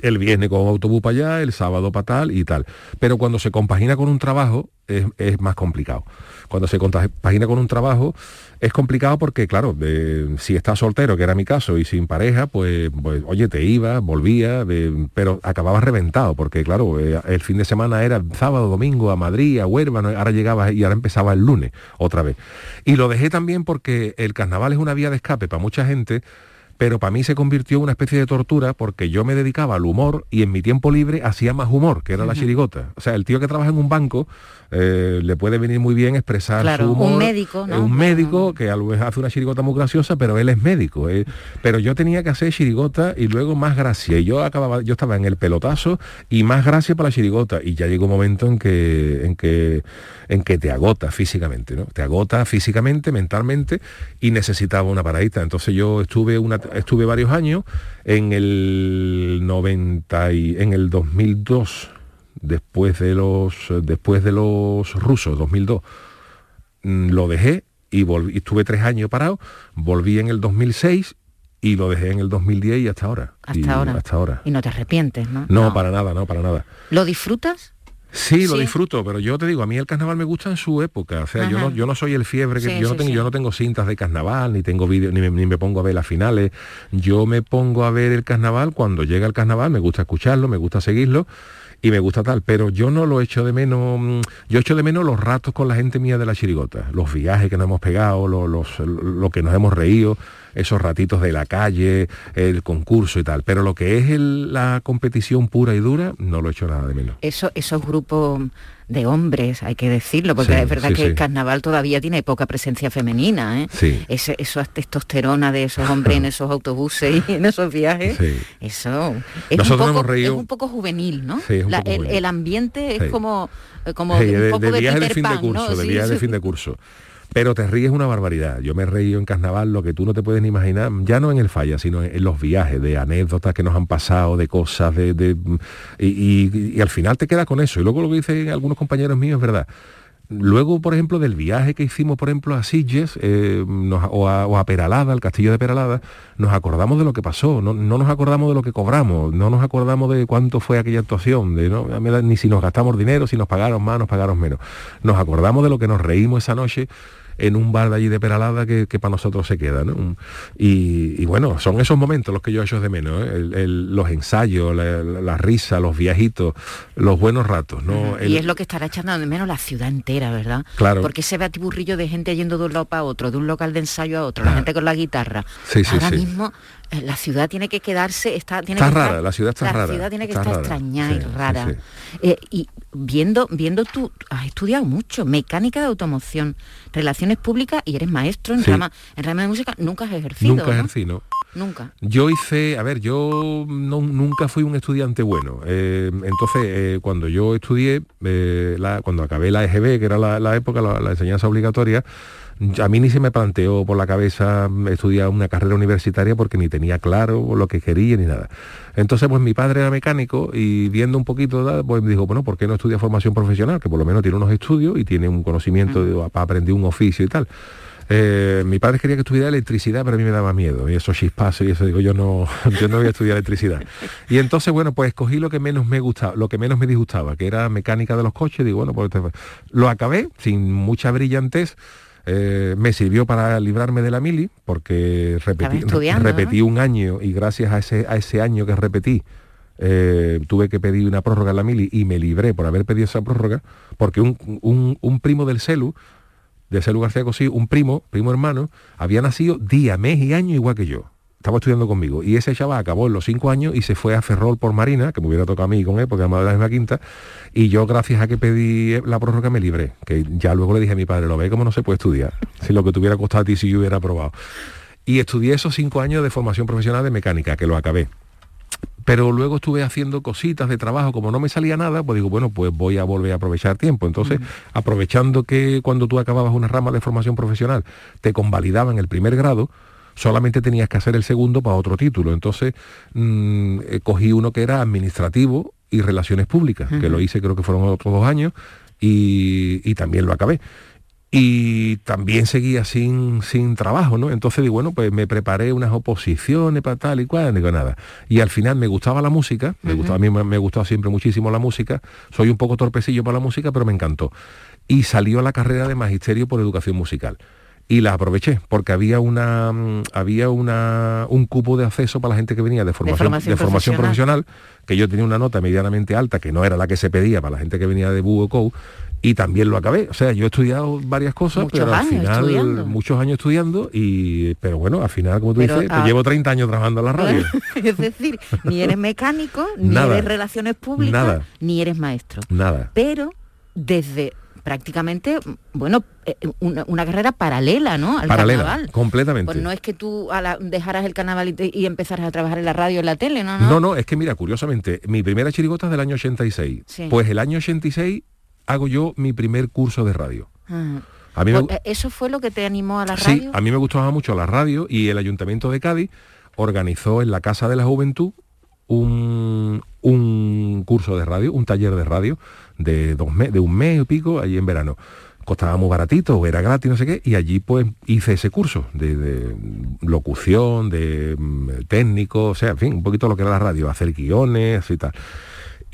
el viernes con autobús para allá, el sábado para tal y tal. Pero cuando se compagina con un trabajo es, más complicado. Cuando se compagina con un trabajo es complicado porque, claro, si estás soltero, que era mi caso, y sin pareja, pues, pues, oye, te ibas, volvías, pero acababas reventado, porque claro, eh, el fin de semana era sábado, domingo, a Madrid, a Huelva, ahora llegabas y ahora empezaba el lunes otra vez. Y lo dejé también porque el carnaval es una vía de escape para mucha gente, pero para mí se convirtió en una especie de tortura porque yo me dedicaba al humor y en mi tiempo libre hacía más humor, que era la chirigota. O sea, el tío que trabaja en un banco eh, le puede venir muy bien expresar Claro, su un humor. médico, ¿no? Eh, Un médico que a lo mejor hace una chirigota muy graciosa, pero él es médico. eh. Pero yo tenía que hacer chirigota y luego más gracia. Y yo acababa, yo estaba en el pelotazo y más gracia para la chirigota. Y ya llegó un momento en que, en que, en que te agota físicamente, ¿no? Te agota físicamente, mentalmente, y necesitaba una paradita. Entonces yo estuve una, estuve varios años en el 90 y en el 2002 después de los después de los rusos 2002 mm, lo dejé y volví, y estuve tres años parado volví en el 2006 y lo dejé en el 2010 y hasta ahora Hasta Y ahora. hasta ahora Y no te arrepientes, ¿no? no, para nada no para nada ¿Lo disfrutas? Sí, lo Sí. disfruto, pero yo te digo, a mí el carnaval me gusta en su época. O sea, yo no, yo no soy el fiebre, que Sí, yo, no sí, tengo, yo no tengo cintas de carnaval, ni tengo vídeos, ni me, ni me pongo a ver las finales. Yo me pongo a ver el carnaval cuando llega el carnaval, me gusta escucharlo, me gusta seguirlo y me gusta tal, pero yo no lo echo de menos, mm, yo echo de menos los ratos con la gente mía de la chirigota, los viajes que nos hemos pegado, lo, los- lo que nos hemos reído, esos ratitos de la calle, el concurso y tal, pero lo que es el- la competición pura y dura, no lo echo nada de menos. Eso, esos grupos de hombres, hay que decirlo, porque Sí, es verdad sí, que sí. el carnaval todavía tiene poca presencia femenina, ¿eh? Sí. Ese, esa testosterona de esos hombres en esos autobuses y en esos viajes, eso es, Nosotros un poco, hemos reído- es un poco juvenil, ¿no? Sí, es un La- poco el, juvenil. el ambiente es como, eh, como un poco de de, viaje de viaje de fin de curso. Pero te ríes una barbaridad. Yo me he reído en carnaval lo que tú no te puedes ni imaginar, ya no en el falla, sino en, los viajes, de anécdotas que nos han pasado, de cosas, de, y, al final te quedas con eso. Y luego lo que dicen algunos compañeros míos es verdad. Luego, por ejemplo, del viaje que hicimos, por ejemplo, a Sitges eh, o, a, Peralada, al castillo de Peralada, nos acordamos de lo que pasó, no, no nos acordamos de lo que cobramos, no nos acordamos de cuánto fue aquella actuación, de no ni si nos gastamos dinero, si nos pagaron más, nos pagaron menos. Nos acordamos de lo que nos reímos esa noche en un bar de allí de Peralada que, que para nosotros se queda. ¿no? Y, y bueno, son esos momentos los que yo echo de menos, ¿eh? El- el- los ensayos, la, la- la risa, los viajitos, los buenos ratos. ¿no? El- Y es lo que estará echando de menos la ciudad entera, ¿verdad? Claro. Porque ese batiburrillo de gente yendo de un lado para otro, de un local de ensayo a otro, la gente con la guitarra. Sí, sí, Ahora sí. mismo la ciudad tiene que quedarse, está, tiene Está que rara, estar- la ciudad está la rara, ciudad tiene que estar rara. Sí, y rara. sí. Eh, y viendo, viendo tú, has estudiado mucho, mecánica de automoción, relaciones públicas y eres maestro en rama, en rama de música, nunca has ejercido. Nunca ¿no? ejercí, ¿no? Nunca. Yo hice, a ver, yo no, nunca fui un estudiante bueno. Eh, entonces, eh, cuando yo estudié, eh, la- cuando acabé la EGB, que era la, la época, la, la enseñanza obligatoria, a mí ni se me planteó por la cabeza estudiar una carrera universitaria porque ni tenía claro lo que quería ni nada. Entonces, pues mi padre era mecánico y viendo un poquito, pues me dijo, bueno, ¿por qué no estudia formación profesional? Que por lo menos tiene unos estudios y tiene un conocimiento de- para aprender un oficio y tal. Eh, mi padre quería que estudiara electricidad, pero a mí me daba miedo. Y esos chispazos y eso, digo, yo no, yo no voy a estudiar electricidad. Y entonces, bueno, pues escogí lo que menos me gustaba, lo que menos me disgustaba, que era mecánica de los coches. Digo, bueno, pues este- lo acabé sin mucha brillantez. Eh, me sirvió para librarme de la mili, porque repetí, repetí un año y gracias a ese, a ese año que repetí, eh, tuve que pedir una prórroga en la mili y me libré por haber pedido esa prórroga, porque un, un- un primo del CELU, de Celu García Cosí, un primo, primo hermano, había nacido día, mes y año igual que yo. Estaba estudiando conmigo. Y ese chaval acabó en los cinco años y se fue a Ferrol por Marina, que me hubiera tocado a mí con él, porque además de la misma quinta. Y yo, gracias a que pedí la prórroga, me libré. Que ya luego le dije a mi padre, lo ve como no se puede estudiar. Si lo que te hubiera costado a ti si yo hubiera aprobado. Y estudié esos cinco años de formación profesional de mecánica, que lo acabé. Pero luego estuve haciendo cositas de trabajo, como no me salía nada, pues digo, bueno, pues voy a volver a aprovechar tiempo. Entonces, aprovechando que cuando tú acababas una rama de formación profesional, te convalidaban el primer grado, solamente tenías que hacer el segundo para otro título. Entonces, mm, eh, cogí uno que era administrativo y relaciones públicas, que lo hice creo que fueron otros dos años, y, y también lo acabé y también seguía sin, sin trabajo, ¿no? Entonces digo, bueno, pues me preparé unas oposiciones para tal y cual, digo nada. Y al final me gustaba la música, me gustaba, a mí me, me gustaba siempre muchísimo la música, soy un poco torpecillo para la música, pero me encantó. Y salió la carrera de magisterio por educación musical. Y la aproveché, porque había una mm, había una, un cupo de acceso para la gente que venía de formación, formación de formación profesional. profesional, que yo tenía una nota medianamente alta, que no era la que se pedía para la gente que venía de Búho y también lo acabé. O sea, yo he estudiado varias cosas, Muchos pero al final, estudiando. muchos años estudiando, y pero bueno, al final, como tú Pero, dices, ah, llevo 30 años trabajando en la radio. es decir, ni eres mecánico, ni Nada. eres relaciones públicas, Nada. ni eres maestro. Nada. Pero desde prácticamente, bueno, eh, una, una carrera paralela, ¿no? Al Paralela, carnaval. completamente. Pues no es que tú a la- dejaras el carnaval y, te- y empezaras a trabajar en la radio en la tele, ¿no? No, No, no, es que mira, curiosamente, mi primera chirigota es del año 86. Sí. Pues el año 86 hago yo mi primer curso de radio. Ah. A mí me, Pues, eh, ¿Eso fue lo que te animó a la Sí, radio? a mí me gustaba mucho la radio y el Ayuntamiento de Cádiz organizó en la Casa de la Juventud un, un curso de radio, un taller de radio de, dos me- de un mes y pico allí en verano. Costaba muy baratito, era gratis, no sé qué, y allí pues hice ese curso de, de locución, de mm, técnico, o sea, en fin, un poquito lo que era la radio, hacer guiones y tal.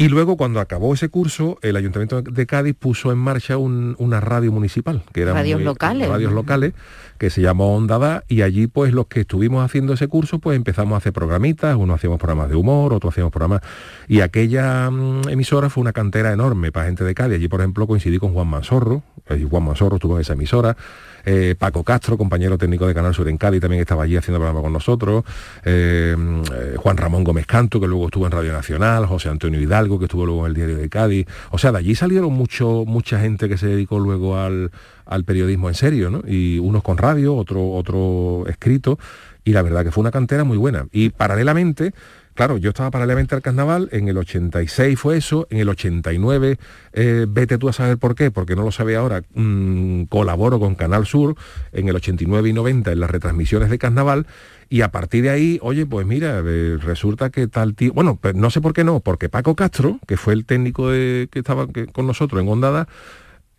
Y luego cuando acabó ese curso, el Ayuntamiento de Cádiz puso en marcha un- una radio municipal, que era Radios locales. radios locales, que se llamó Onda Da, y allí pues los que estuvimos haciendo ese curso, pues empezamos a hacer programitas, uno hacíamos programas de humor, otro hacíamos programas, y aquella mm, emisora fue una cantera enorme para gente de Cádiz. Allí, por ejemplo, coincidí con Juan Mansorro, Juan Mansorro estuvo en esa emisora, eh, Paco Castro, compañero técnico de Canal Sur en Cádiz, también estaba allí haciendo programa con nosotros, eh, eh, Juan Ramón Gómez Canto, que luego estuvo en Radio Nacional, José Antonio Hidalgo, que estuvo luego en el Diario de Cádiz. O sea, de allí salieron mucho, mucha gente que se dedicó luego al, al periodismo en serio, ¿no? Y unos con radio, otro, otro escrito, y la verdad que fue una cantera muy buena. Y paralelamente, claro, yo estaba paralelamente al carnaval, en el 86 fue eso, en el 89, eh, vete tú a saber por qué, porque no lo sabe ahora, mm, colaboro con Canal Sur en el 89 y 90 en las retransmisiones de carnaval, y a partir de ahí, oye, pues mira, eh, resulta que tal tío, bueno, pues no sé por qué no, porque Paco Castro, que fue el técnico que estaba con nosotros en Ondada,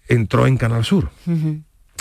entró en Canal Sur.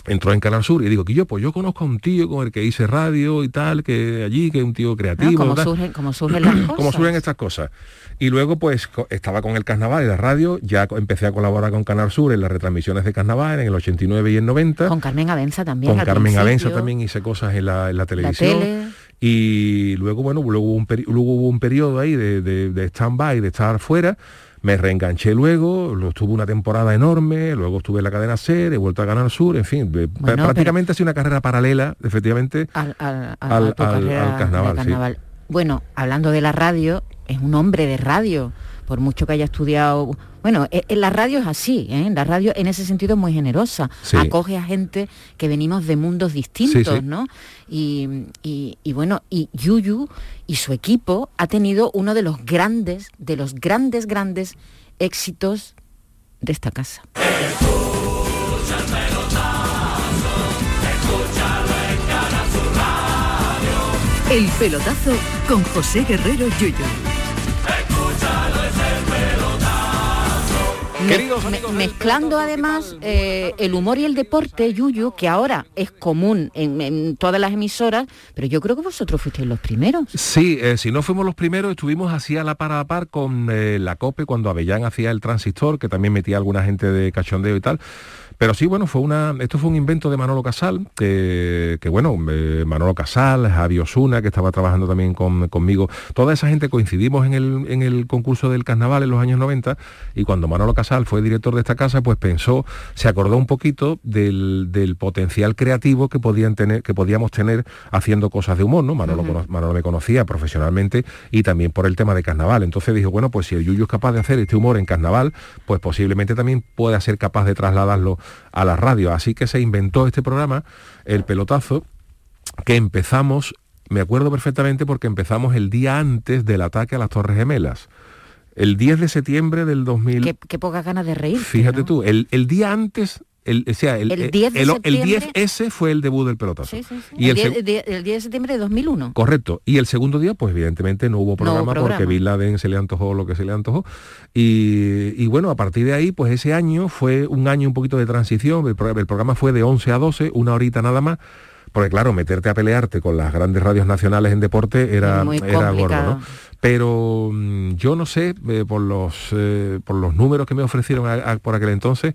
Entró en Canal Sur y digo que yo pues yo conozco a un tío con el que hice radio y tal que allí que es un tío creativo Como tal. surgen, como surgen las cosas. Cómo surgen estas cosas y luego pues estaba con el carnaval y la radio ya empecé a colaborar con Canal Sur en las retransmisiones de carnaval en el 89 y el 90 Con Carmen Abenza también. con Carmen Abenza principio. también hice cosas en la, en la televisión tele. y luego bueno luego hubo un, luego hubo un periodo ahí de, de, de stand-by de estar fuera me reenganché luego, lo estuve una temporada enorme, luego estuve en la cadena SER, he vuelto a Canal Sur, en fin, Bueno, prácticamente ha sido una carrera paralela, efectivamente, al, al- Al- al- carnaval, sí. Bueno, hablando de la radio, es un hombre de radio. Por mucho que haya estudiado Bueno, eh, eh, la radio es así, ¿eh? la radio en ese sentido es muy generosa, acoge a gente que venimos de mundos distintos, ¿no? Y, y, bueno, y Yuyu y su equipo ha tenido uno de los grandes, de los grandes, grandes éxitos de esta casa. El pelotazo con José Guerrero Yuyu. Mezclando además eh, el humor y el deporte, Yuyu, que ahora es común en, todas las emisoras, pero yo creo que vosotros fuisteis los primeros. Sí, eh, si no fuimos los primeros, estuvimos así a la par a par con eh, la COPE cuando Avellán hacía el transistor, que también metía alguna gente de cachondeo y tal. Pero sí, bueno, fue una, esto fue un invento de Manolo Casal, que, bueno, eh, Manolo Casal, Javi Osuna, que estaba trabajando también conmigo, toda esa gente coincidimos en el, en el concurso del carnaval en los años 90 y cuando Manolo Casal fue director de esta casa, pues pensó, se acordó un poquito del, potencial creativo que, podían tener, que podíamos tener haciendo cosas de humor, ¿no? Manolo, Manolo me conocía profesionalmente y también por el tema de carnaval. Entonces dijo, bueno, pues si el Yuyu es capaz de hacer este humor en carnaval, pues posiblemente también pueda ser capaz de trasladarlo a la radio. Así que se inventó este programa, El Pelotazo, que empezamos, me acuerdo perfectamente porque empezamos el día antes del ataque a las Torres Gemelas. El 10 de septiembre del 2000... Qué, qué pocas ganas de reír. Fíjate tú, el, el, día antes el, o sea, el, 10 el, 10S fue el debut del pelotazo. Y el, 10, de septiembre de 2001. Correcto. Y el segundo día, pues evidentemente no hubo programa, porque Bin Laden se le antojó lo que se le antojó. Y, bueno, a partir de ahí, pues ese año fue un año un poquito de transición. El, programa fue de 11 a 12, una horita nada más. Porque claro, meterte a pelearte con las grandes radios nacionales en deporte era, era gordo, ¿no? Pero mm, yo no sé, eh, por, los, eh, por los números que me ofrecieron por aquel entonces,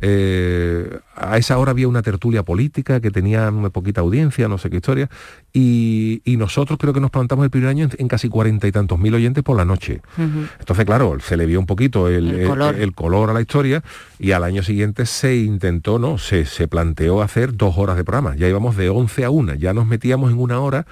eh, a esa hora había una tertulia política que tenía muy poquita audiencia, no sé qué historia, y, nosotros creo que nos plantamos el primer año en, casi cuarenta y tantos mil oyentes por la noche. Entonces, claro, se le vio un poquito el, color. a la historia y al año siguiente se intentó, no, se, se planteó hacer dos horas de programa. Ya íbamos de 11 a 1, ya nos metíamos en una hora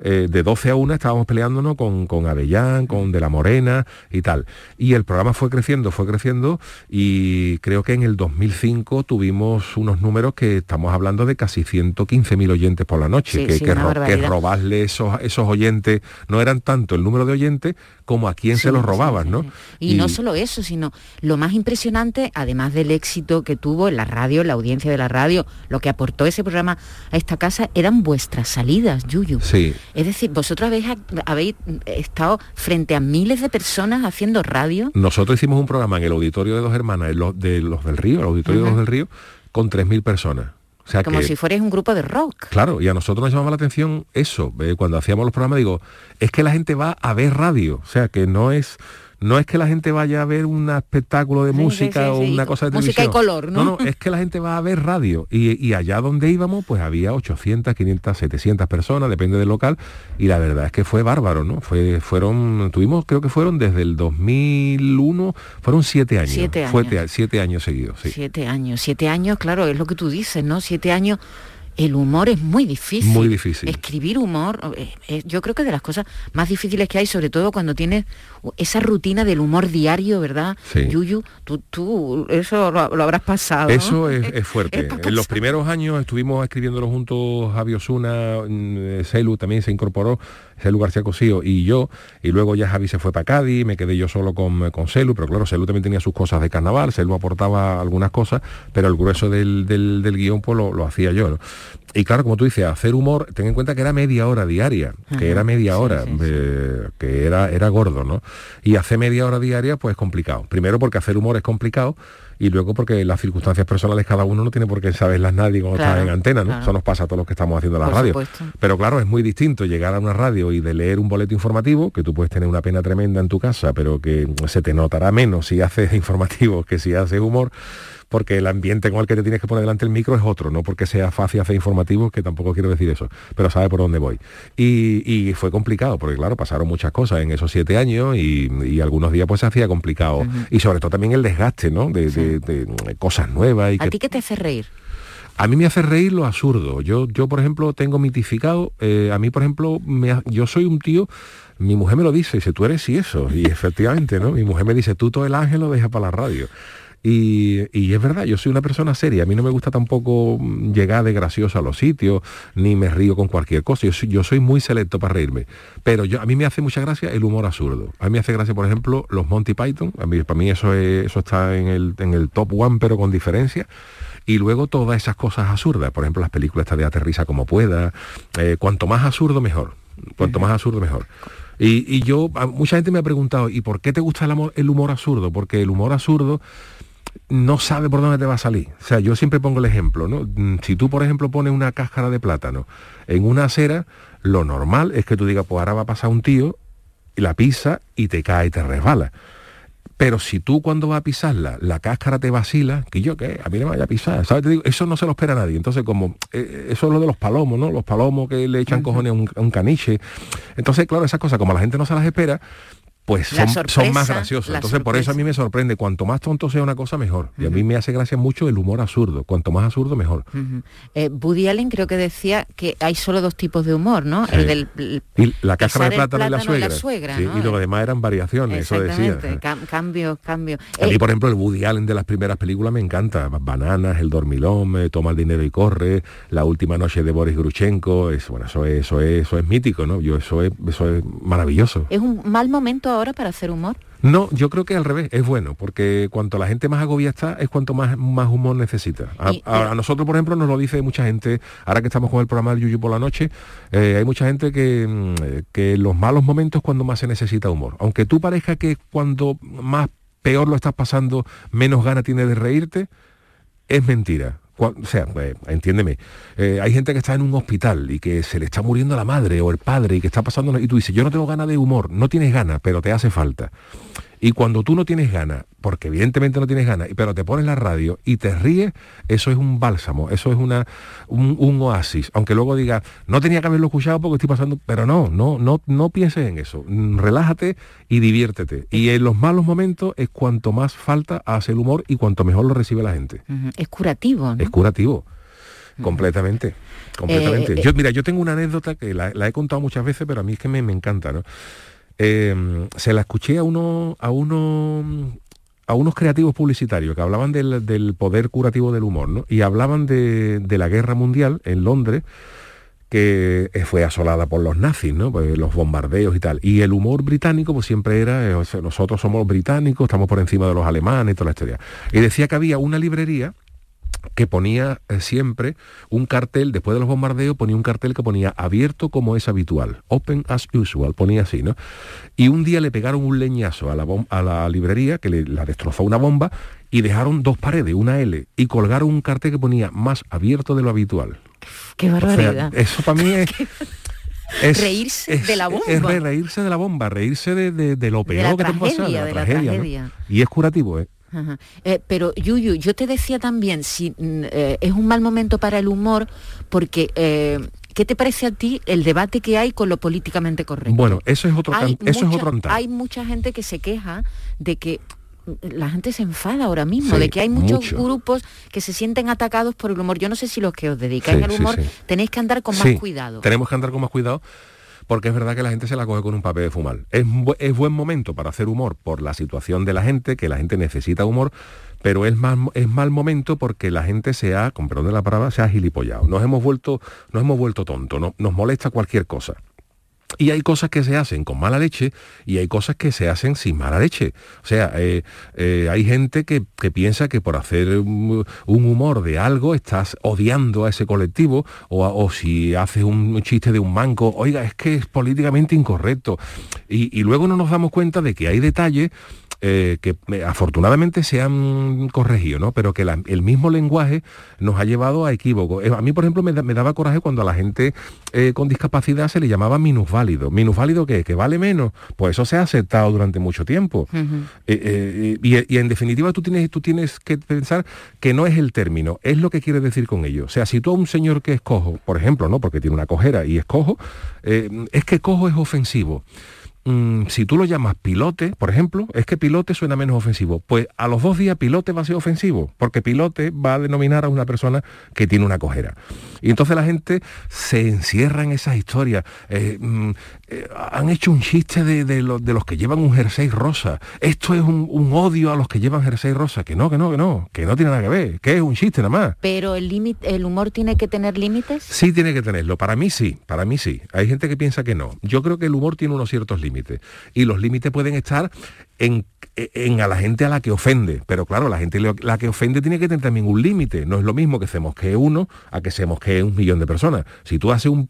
eh, de 12 a 1 estábamos peleándonos con, con Avellán, con De la Morena y tal. Y el programa fue creciendo, fue creciendo y creo que en el 2005 tuvimos unos números que estamos hablando de casi 115.000 oyentes por la noche, que, que, robarle esos, esos oyentes, no eran tanto el número de oyentes como a quién se los robaban, ¿no? Y, no solo eso, sino lo más impresionante, además del éxito que tuvo en la radio, la audiencia de la radio, lo que aportó ese programa a esta casa, eran vuestras salidas, Yuyu. Sí. Es decir, vosotros habéis, habéis estado frente a miles de personas haciendo radio. Nosotros hicimos un programa en el auditorio de dos hermanas, de los del Río, el auditorio de los del Río, con 3.000 personas. O sea Como si fuerais un grupo de rock. Claro, y a nosotros nos llamaba la atención eso. cuando hacíamos los programas, digo, es que la gente va a ver radio. O sea, que no es no es que la gente vaya a ver un espectáculo de música o una cosa de música y color, ¿no? No, no, es que la gente va a ver radio. Y, allá donde íbamos, pues había 800, 500, 700 personas, depende del local, y la verdad es que fue bárbaro, ¿no? Fue, fueron, tuvimos, creo que fueron desde el 2001, fueron siete años. Siete años. Fue siete años seguidos, sí. Siete años, siete años, claro, es lo que tú dices, ¿no? Siete años el humor es muy difícil. Muy difícil. Escribir humor, eh, eh, yo creo que de las cosas más difíciles que hay, sobre todo cuando tienes esa rutina del humor diario, ¿verdad? Sí. Yuyu, tú, tú eso lo, habrás pasado. Eso es, fuerte. en los primeros años estuvimos escribiéndolo juntos Javi Osuna, mm, Celu también se incorporó Celu García Cosío y yo, y luego ya Javi se fue para Cádiz, me quedé yo solo con, con Celu, pero claro, Celu también tenía sus cosas de carnaval, Celu aportaba algunas cosas, pero el grueso del, del, guion pues lo, hacía yo. Y claro, como tú dices, hacer humor, ten en cuenta que era media hora diaria, que era media hora, eh, que era, era gordo, ¿no? Y hacer media hora diaria, pues complicado. Primero porque hacer humor es complicado, y luego porque las circunstancias personales cada uno no tiene por qué saberlas nadie cuando está en antena, ¿no? Eso nos pasa a todos los que estamos haciendo la radio. Pero claro, es muy distinto llegar a una radio y de leer un boleto informativo, que tú puedes tener una pena tremenda en tu casa, pero que se te notará menos si haces informativo que si haces humor porque el ambiente con el que te tienes que poner delante el micro es otro, no porque sea fácil hacer informativos, que tampoco quiero decir eso, pero sabe por dónde voy. Y, fue complicado, porque claro, pasaron muchas cosas en esos siete años y, algunos días pues se hacía complicado. Y sobre todo también el desgaste, ¿no? De, cosas nuevas. Y ¿A ti qué te hace reír? A mí me hace reír lo absurdo. Yo, yo por ejemplo, tengo mitificado, eh, a mí, por ejemplo, yo soy un tío mi mujer me lo dice, dice, tú eres y eso. Y efectivamente, ¿no? Mi mujer me dice, tú todo el ángel lo dejas para la radio. Y, es verdad, yo soy una persona seria, a mí no me gusta tampoco llegar de gracioso a los sitios, ni me río con cualquier cosa, yo soy, muy selecto para reírme, pero yo, a mí me hace mucha gracia el humor absurdo. A mí me hace gracia, por ejemplo, los Monty Python, a mí, para mí eso, eso está en el, en el top one, pero con diferencia. Y luego todas esas cosas absurdas, por ejemplo las películas estas de aterriza como pueda, eh, cuanto más absurdo mejor, cuanto más absurdo mejor. Y, yo, mucha gente me ha preguntado, ¿y por qué te gusta el humor absurdo? Porque el humor absurdo no sabe por dónde te va a salir. O sea, yo siempre pongo el ejemplo, ¿no? Mm, si tú, por ejemplo, pones una cáscara de plátano en una acera, lo normal es que tú digas, pues ahora va a pasar un tío y la pisa y te cae y te resbala. Pero si tú cuando vas a pisarla, la cáscara te vacila, que yo qué, a mí no me vaya a pisar, ¿sabes? Te digo, eso no se lo espera nadie. Entonces, como eh, eso es lo de los palomos, ¿no? Los palomos que le echan cojones a un, caniche. Entonces, claro, esas cosas, como la gente no se las espera, pues son, más graciosos. Entonces, por eso a mí me sorprende, cuanto más tonto sea una cosa, mejor. Y a mí me hace gracia mucho el humor absurdo. Cuanto más absurdo, mejor. Uh Allen creo que decía que hay solo dos tipos de humor, ¿no? El del... y la caja de plátano, y la suegra. Y lo demás eran variaciones, eso decía. cambio, cambio. A mí, eh, por ejemplo, el Woody Allen de las primeras películas me encanta. Bananas, El Dormilón, Toma el dinero y corre, La última noche de Boris Gruchenko. Es, bueno, eso es, eso es, eso es mítico, ¿no? Yo, eso, es, eso es maravilloso. Es un mal momento ahora para hacer humor? No, yo creo que al revés, es bueno, porque cuanto la gente más agobia está, es cuanto más, más humor necesita. A, nosotros, por ejemplo, nos lo dice mucha gente, ahora que estamos con el programa del Yuyu por la noche, eh, hay mucha gente que, mm, que en los malos momentos cuando más se necesita humor. Aunque tú parezca que cuando más peor lo estás pasando, menos gana tiene de reírte, es mentira o sea, pues, entiéndeme, eh, hay gente que está en un hospital y que se le está muriendo la madre o el padre y que está pasando, y tú dices, yo no tengo ganas de humor, no tienes ganas, pero te hace falta. Y cuando tú no tienes ganas, porque evidentemente no tienes ganas, pero te pones la radio y te ríes, eso es un bálsamo, eso es una, un, oasis. Aunque luego digas, no tenía que haberlo escuchado porque estoy pasando, pero no, no, no, no pienses en eso. Relájate y diviértete. Y en los malos momentos es cuanto más falta hace el humor y cuanto mejor lo recibe la gente. Es curativo, ¿no? Es curativo. Completamente, completamente. Eh, yo, mira, yo tengo una anécdota que la, he contado muchas veces, pero a mí es que me, me encanta, ¿no? Em, se la escuché a uno, a uno a unos creativos publicitarios que hablaban del, poder curativo del humor, ¿no? Y hablaban de, la guerra mundial en Londres, que fue asolada por los nazis, ¿no? Pues los bombardeos y tal. Y el humor británico, pues siempre era, eh, nosotros somos británicos, estamos por encima de los alemanes y toda la historia. Y decía que había una librería que ponía eh, siempre un cartel, después de los bombardeos, ponía un cartel que ponía abierto como es habitual, open as usual, ponía así, ¿no? Y un día le pegaron un leñazo a la, a la librería, que le, la destrozó una bomba, y dejaron dos paredes, una L, y colgaron un cartel que ponía más abierto de lo habitual. ¡Qué barbaridad! eso para mí es... reírse de la bomba. Es, reírse de la bomba, reírse de, lo peor que te pasa, de la, tragedia. Y es curativo, ¿eh? Eh, pero Yuyu, yo te decía también, si mm, eh, es un mal momento para el humor, porque eh, ¿qué te parece a ti el debate que hay con lo políticamente correcto? Bueno, eso es otro, hay eso mucha, es otro Hay mucha gente que se queja de que mm, la gente se enfada ahora mismo, de que hay muchos grupos que se sienten atacados por el humor. Yo no sé si los que os dedicáis al humor tenéis que andar con más cuidado. Tenemos que andar con más cuidado porque es verdad que la gente se la coge con un papel de fumar. Es, buen momento para hacer humor por la situación de la gente, que la gente necesita humor, pero es, mal, es mal momento porque la gente se ha, con perdón de la palabra, se ha gilipollado. Nos hemos vuelto, nos hemos vuelto tontos, nos molesta cualquier cosa. Y hay cosas que se hacen con mala leche y hay cosas que se hacen sin mala leche. O sea, eh, eh, hay gente que, piensa que por hacer un, humor de algo estás odiando a ese colectivo o, si haces un chiste de un manco, oiga, es que es políticamente incorrecto. Y, y luego no nos damos cuenta de que hay detalles eh, que eh, afortunadamente se han corregido, ¿no? pero que el mismo lenguaje nos ha llevado a equívocos. Eh, a mí, por ejemplo, me, daba coraje cuando a la gente con discapacidad se le llamaba minusválido. ¿Minusválido qué? ¿Que vale menos? Pues eso se ha aceptado durante mucho tiempo. y, en definitiva tú tienes, tú tienes que pensar que no es el término, es lo que quiere decir con ello. O sea, si tú a un señor que es cojo, por ejemplo, ¿no? porque tiene una cojera y es cojo, es que cojo es ofensivo. Mm, si tú lo llamas pilote, por ejemplo, es que pilote suena menos ofensivo. Pues a los dos días pilote va a ser ofensivo, porque pilote va a denominar a una persona que tiene una cojera. Y entonces la gente se encierra en esas historias. Eh, mm, eh, han hecho un chiste de, los que llevan un jersey rosa. Esto es un, odio a los que llevan jersey rosa. Que no, que no, que no, que no tiene nada que ver, que es un chiste nada más. Pero el límite, el humor tiene que tener límites. Sí, tiene que tenerlo. Para mí sí, para mí sí. Hay gente que piensa que no. Yo creo que el humor tiene unos ciertos límites. Y los límites pueden estar en, en, a la gente a la que ofende. Pero claro, la gente la que ofende tiene que tener también un límite. No es lo mismo que se mosquee uno a que se mosquee un millón de personas. Si tú haces un,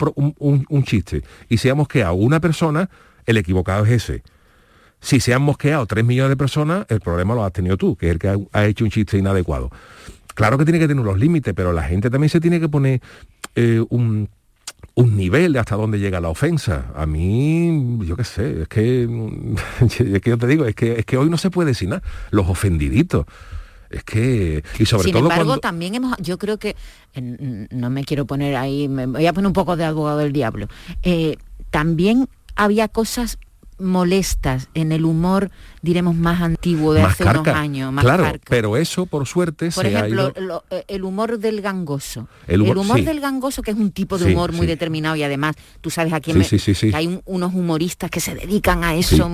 un, chiste y se ha mosqueado una persona, el equivocado es ese. Si se han mosqueado tres millones de personas, el problema lo has tenido tú, que es el que ha, hecho un chiste inadecuado. Claro que tiene que tener unos límites, pero la gente también se tiene que poner eh, un, un nivel de hasta dónde llega la ofensa. A mí, yo qué sé, es que, es que yo te digo, es que, es que hoy no se puede decir nada. Los ofendiditos. Es que, y sobre Sin todo embargo, también hemos, yo creo que, no me quiero poner ahí, me voy a poner un poco de abogado del diablo, eh, también había cosas molestas en el humor, diremos, más antiguo de hace unos años. Más claro, pero eso por suerte por ejemplo, eh, el humor del gangoso. El humor, del gangoso, que es un tipo de humor muy determinado y además, tú sabes aquí hay unos humoristas que se dedican a eso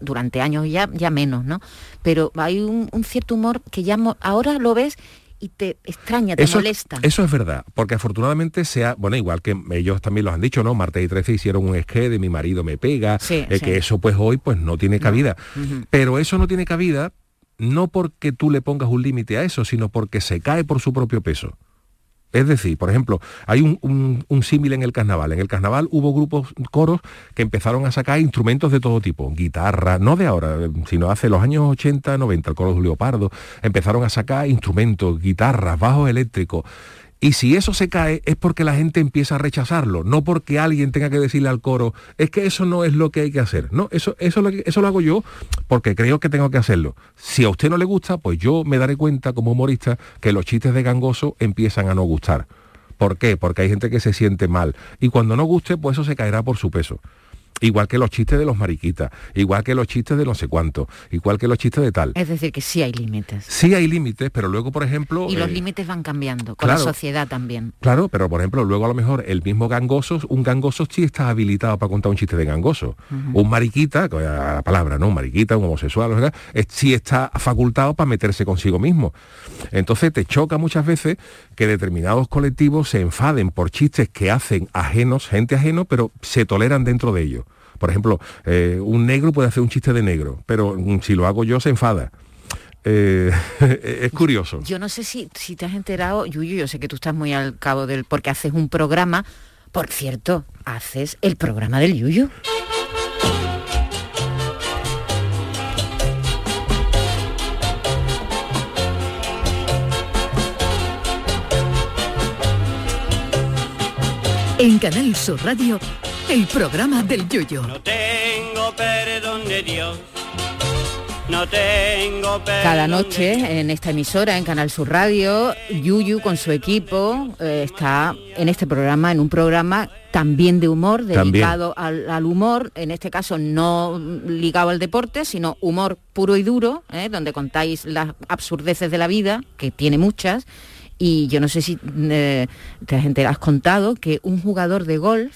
durante años ya, ya menos, ¿no? Pero hay un, un cierto humor que ya ahora lo ves y te extraña, te molesta. Eso es verdad, porque afortunadamente sea, bueno, igual que ellos también lo han dicho, ¿no? Marta y 13 hicieron un esqué de mi marido me pega, eh, que eso pues hoy pues no tiene cabida. Pero eso no tiene cabida no porque tú le pongas un límite a eso, sino porque se cae por su propio peso. Es decir, por ejemplo, hay un, símil en el carnaval. En el carnaval hubo grupos, coros, que empezaron a sacar instrumentos de todo tipo, guitarra, no de ahora, sino hace los años 80, 90, el coro de Leopardo, empezaron a sacar instrumentos, guitarras, bajos eléctricos. Y si eso se cae es porque la gente empieza a rechazarlo, no porque alguien tenga que decirle al coro, es que eso no es lo que hay que hacer. No, eso, eso, eso lo hago yo porque creo que tengo que hacerlo. Si a usted no le gusta, pues yo me daré cuenta como humorista que los chistes de gangoso empiezan a no gustar. ¿Por qué? Porque hay gente que se siente mal. Y cuando no guste, pues eso se caerá por su peso. Igual que los chistes de los mariquitas, igual que los chistes de no sé cuánto, igual que los chistes de tal. Es decir, que sí hay límites. Sí hay límites, pero luego, por ejemplo... Y los eh, límites van cambiando, con la sociedad también. Claro, pero por ejemplo, luego a lo mejor el mismo gangoso, un gangoso sí está habilitado para contar un chiste de gangoso. Un mariquita, la palabra, ¿no? Un mariquita, un homosexual, sí está facultado para meterse consigo mismo. Entonces te choca muchas veces que determinados colectivos se enfaden por chistes que hacen ajenos, gente ajeno, pero se toleran dentro de ellos. Por ejemplo, eh, un negro puede hacer un chiste de negro, pero mm, si lo hago yo se enfada. Eh, es curioso. Yo no sé si, si te has enterado, Yuyu, yo sé que tú estás muy al cabo del... porque haces un programa, por cierto, haces el programa del Yuyu. En Canal Sur Radio el programa del Yoyo. No tengo perdón de Dios. No tengo perdón Cada noche en esta emisora, en Canal Sur Radio, Yuyu con su equipo eh, está en este programa, en un programa también de humor, dedicado al, humor, en este caso no ligado al deporte, sino humor puro y duro, eh, donde contáis las absurdeces de la vida, que tiene muchas, y yo no sé si eh, te has contado que un jugador de golf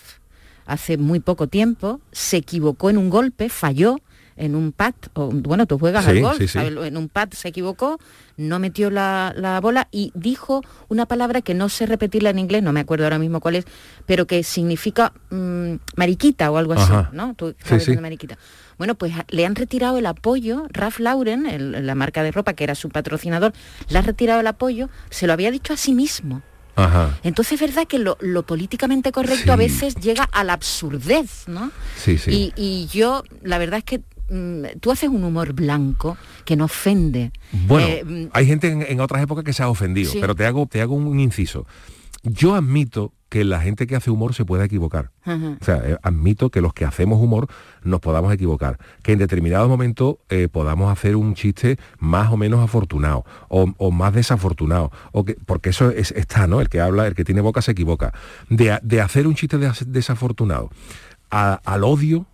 hace muy poco tiempo, se equivocó en un golpe, falló en un pad, o, bueno, tú juegas al golf, en un pad se equivocó, no metió la, bola y dijo una palabra que no sé repetirla en inglés, no me acuerdo ahora mismo cuál es, pero que significa mm, mariquita o algo así, ¿no? Tú sabes mariquita. Bueno, pues le han retirado el apoyo, Ralph Lauren, la marca de ropa que era su patrocinador, le ha retirado el apoyo, se lo había dicho a sí mismo. Entonces es verdad que lo, políticamente correcto a veces llega a la absurdez, ¿no? Sí, sí. Y, yo, la verdad es que mm, tú haces un humor blanco que no ofende. Bueno, eh, hay gente en, otras épocas que se ha ofendido, pero te hago, te hago un inciso. Yo admito que la gente que hace humor se pueda equivocar. O sea, eh, admito que los que hacemos humor nos podamos equivocar. Que en determinados momentos eh, podamos hacer un chiste más o menos afortunado o, más desafortunado. O que, porque eso está, ¿no? El que habla, el que tiene boca se equivoca. De, hacer un chiste desafortunado al odio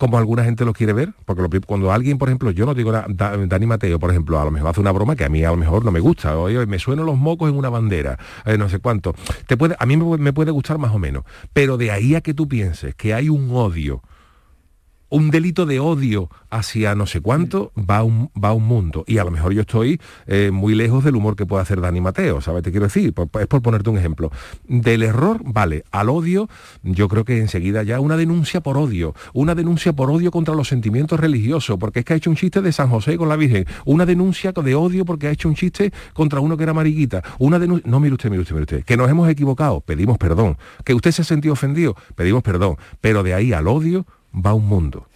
como alguna gente lo quiere ver, porque cuando alguien, por ejemplo, yo no digo Dani Mateo, por ejemplo, a lo mejor hace una broma que a mí a lo mejor no me gusta, oye, me suenan los mocos en una bandera, eh, no sé cuánto. Te puede, a mí me puede gustar más o menos, pero de ahí a que tú pienses que hay un odio un delito de odio hacia no sé cuánto va un, va un mundo. Y a lo mejor yo estoy eh, muy lejos del humor que puede hacer Dani Mateo, ¿sabes? Te quiero decir, es por ponerte un ejemplo. Del error, vale, al odio, yo creo que enseguida ya una denuncia por odio, una denuncia por odio contra los sentimientos religiosos, porque es que ha hecho un chiste de San José con la Virgen, una denuncia de odio porque ha hecho un chiste contra uno que era mariquita, una denuncia, no, mire usted, mire usted, mire usted, que nos hemos equivocado, pedimos perdón, que usted se ha sentido ofendido, pedimos perdón, pero de ahí al odio, va un mundo.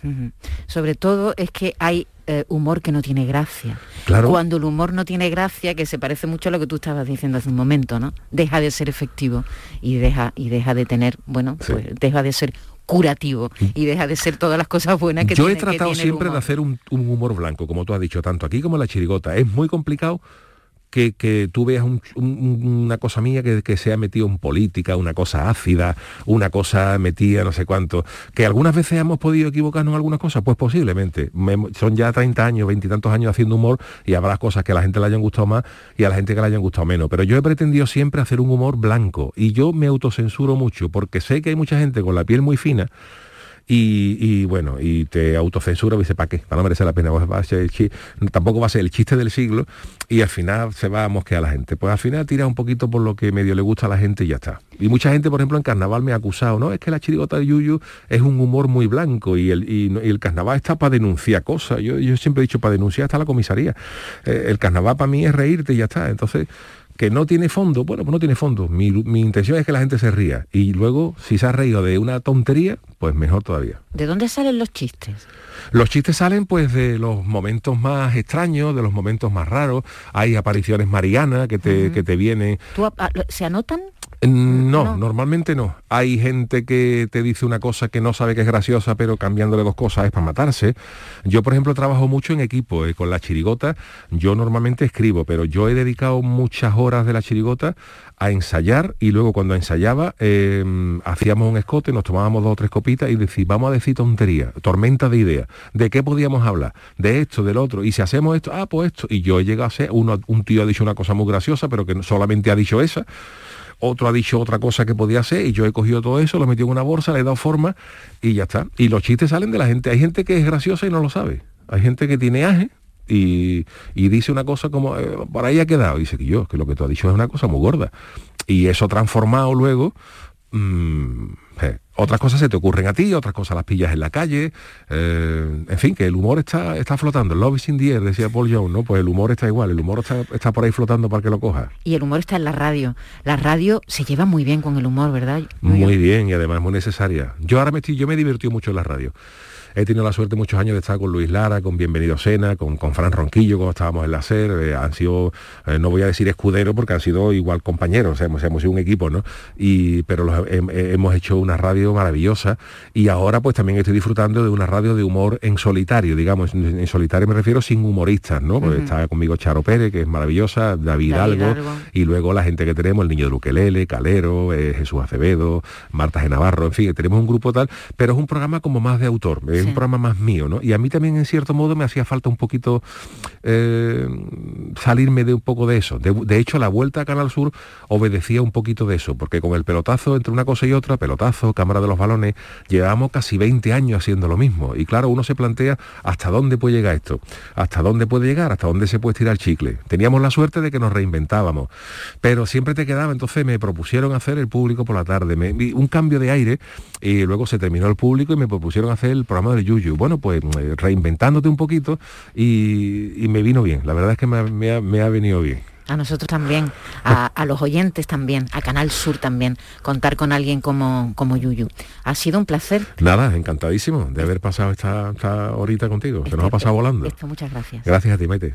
Sobre todo es que hay eh, humor que no tiene gracia. Claro. Cuando el humor no tiene gracia, que se parece mucho a lo que tú estabas diciendo hace un momento, ¿no? Deja de ser efectivo y deja, y deja de tener, bueno, pues deja de ser curativo y deja de ser todas las cosas buenas que Yo he tratado siempre de hacer un, un, humor blanco, como tú has dicho, tanto aquí como en la chirigota. Es muy complicado que, tú veas una cosa mía que, se ha metido en política, una cosa ácida, una cosa metida, no sé cuánto, que algunas veces hemos podido equivocarnos en algunas cosas, pues posiblemente. son ya 30 años, 20 y tantos años haciendo humor y habrá cosas que a la gente le hayan gustado más y a la gente que le hayan gustado menos. Pero yo he pretendido siempre hacer un humor blanco y yo me autocensuro mucho porque sé que hay mucha gente con la piel muy fina y, bueno, y te autocensura, dice, ¿para qué? Para no merecer la pena, ser tampoco va a ser el chiste del siglo y al final se va a mosquear a la gente. Pues al final tira un poquito por lo que medio le gusta a la gente y ya está. Y mucha gente, por ejemplo, en carnaval me ha acusado, ¿no? Es que la chirigota de Yuyu es un humor muy blanco y el, y, el carnaval está para denunciar cosas. Yo, yo siempre he dicho, para denunciar hasta la comisaría. Eh, el carnaval para mí es reírte y ya está. Entonces, que no tiene fondo, bueno, pues no tiene fondo. Mi, intención es que la gente se ría. Y luego, si se ha reído de una tontería, pues mejor todavía. ¿De dónde salen los chistes? Los chistes salen pues de los momentos más extraños, de los momentos más raros. Hay apariciones marianas que te, que te vienen. ¿Se anotan? No, normalmente no. Hay gente que te dice una cosa que no sabe que es graciosa, pero cambiándole dos cosas es para matarse. Yo, por ejemplo, trabajo mucho en equipo, eh, con la chirigota. Yo normalmente escribo, pero yo he dedicado muchas horas de la chirigota a ensayar y luego cuando ensayaba em, hacíamos un escote, nos tomábamos dos o tres copitas y decíamos, vamos a decir tontería, tormenta de ideas. ¿De qué podíamos hablar? De esto, del otro. Y si hacemos esto, ah, pues esto. Y yo he llegado a ser, uno, un tío ha dicho una cosa muy graciosa, pero que solamente ha dicho esa otro ha dicho otra cosa que podía ser y yo he cogido todo eso, lo he metido en una bolsa, le he dado forma y ya está. Y los chistes salen de la gente. Hay gente que es graciosa y no lo sabe. Hay gente que tiene aje y, dice una cosa como, eh, por ahí ha quedado. dice que yo, que lo que tú has dicho es una cosa muy gorda. Y eso transformado luego... Mm, eh, otras cosas se te ocurren a ti, otras cosas las pillas en la calle, eh, en fin, que el humor está, está flotando. Love is in the air, decía Paul Jones, ¿no? Pues el humor está igual, el humor está, por ahí flotando para que lo coja. Y el humor está en la radio. La radio se lleva muy bien con el humor, ¿verdad? Muy, bien. y además muy necesaria. Yo ahora me estoy, yo me he divertido mucho en la radio. He tenido la suerte muchos años de estar con Luis Lara, con Bienvenido Sena, con, con Fran Ronquillo, cuando estábamos en la SER. Eh, han sido, eh, no voy a decir escudero porque han sido igual compañeros, hemos, hemos sido un equipo, ¿no? Y, pero hemos hecho una radio maravillosa y ahora pues también estoy disfrutando de una radio de humor en solitario, digamos, en, solitario me refiero sin humoristas, ¿no? Pues está conmigo Charo Pérez, que es maravillosa, David, Algo, y luego la gente que tenemos, el niño de Luquelele, Calero, eh, Jesús Acevedo, Marta G. Navarro, en fin, tenemos un grupo tal, pero es un programa como más de autor un programa más mío, ¿no? Y a mí también en cierto modo me hacía falta un poquito eh, salirme de un poco de eso. De, hecho, la vuelta a Canal Sur obedecía un poquito de eso, porque con el pelotazo entre una cosa y otra, pelotazo, cámara de los balones, llevábamos casi 20 años haciendo lo mismo. Y claro, uno se plantea hasta dónde puede llegar esto, hasta dónde puede llegar, hasta dónde se puede tirar chicle. Teníamos la suerte de que nos reinventábamos, pero siempre te quedaba, entonces me propusieron hacer el público por la tarde, un cambio de aire, y luego se terminó el público y me propusieron hacer el programa de Yuyu. Bueno, pues eh, reinventándote un poquito y, me vino bien. La verdad es que me, ha, venido bien. A nosotros también, a, los oyentes también, a Canal Sur también, contar con alguien como, como Yuyu. Ha sido un placer. Nada, encantadísimo de haber pasado esta, horita contigo. Se nos ha este, pasado volando. Esto, muchas gracias. Gracias a ti, Maite.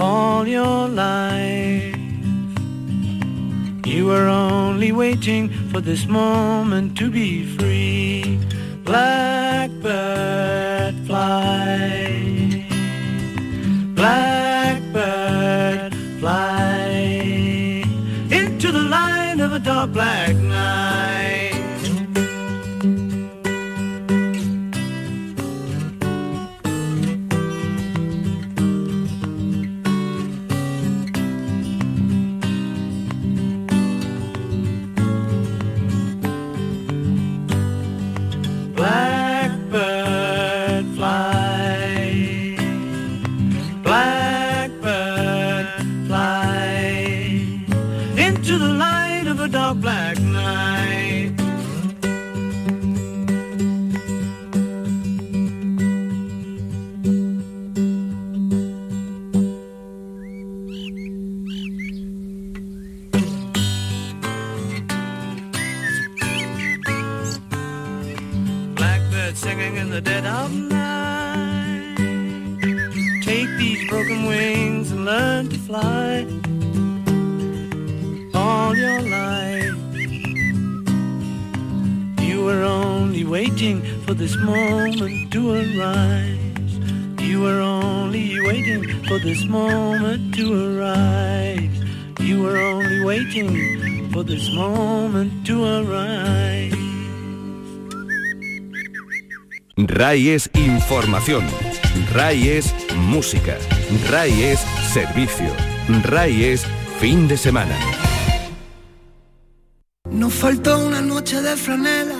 all your life. You were only waiting for this moment to be free. Blackbird fly. Blackbird fly into the light of a dark black night. This moment to arise. You were only waiting for this moment to arise. You were only waiting for this moment to arise. RAI es información. RAI es música. RAI es servicio. RAI es fin de semana. Nos faltó una noche de franela,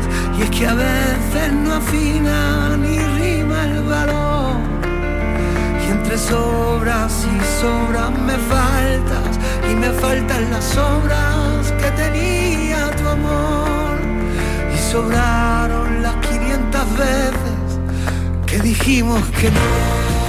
y es que a veces no afina ni rima el valor. Y entre sobras y sobras me faltas y me faltan las obras que tenía tu amor. Y sobraron las 500 veces que dijimos que no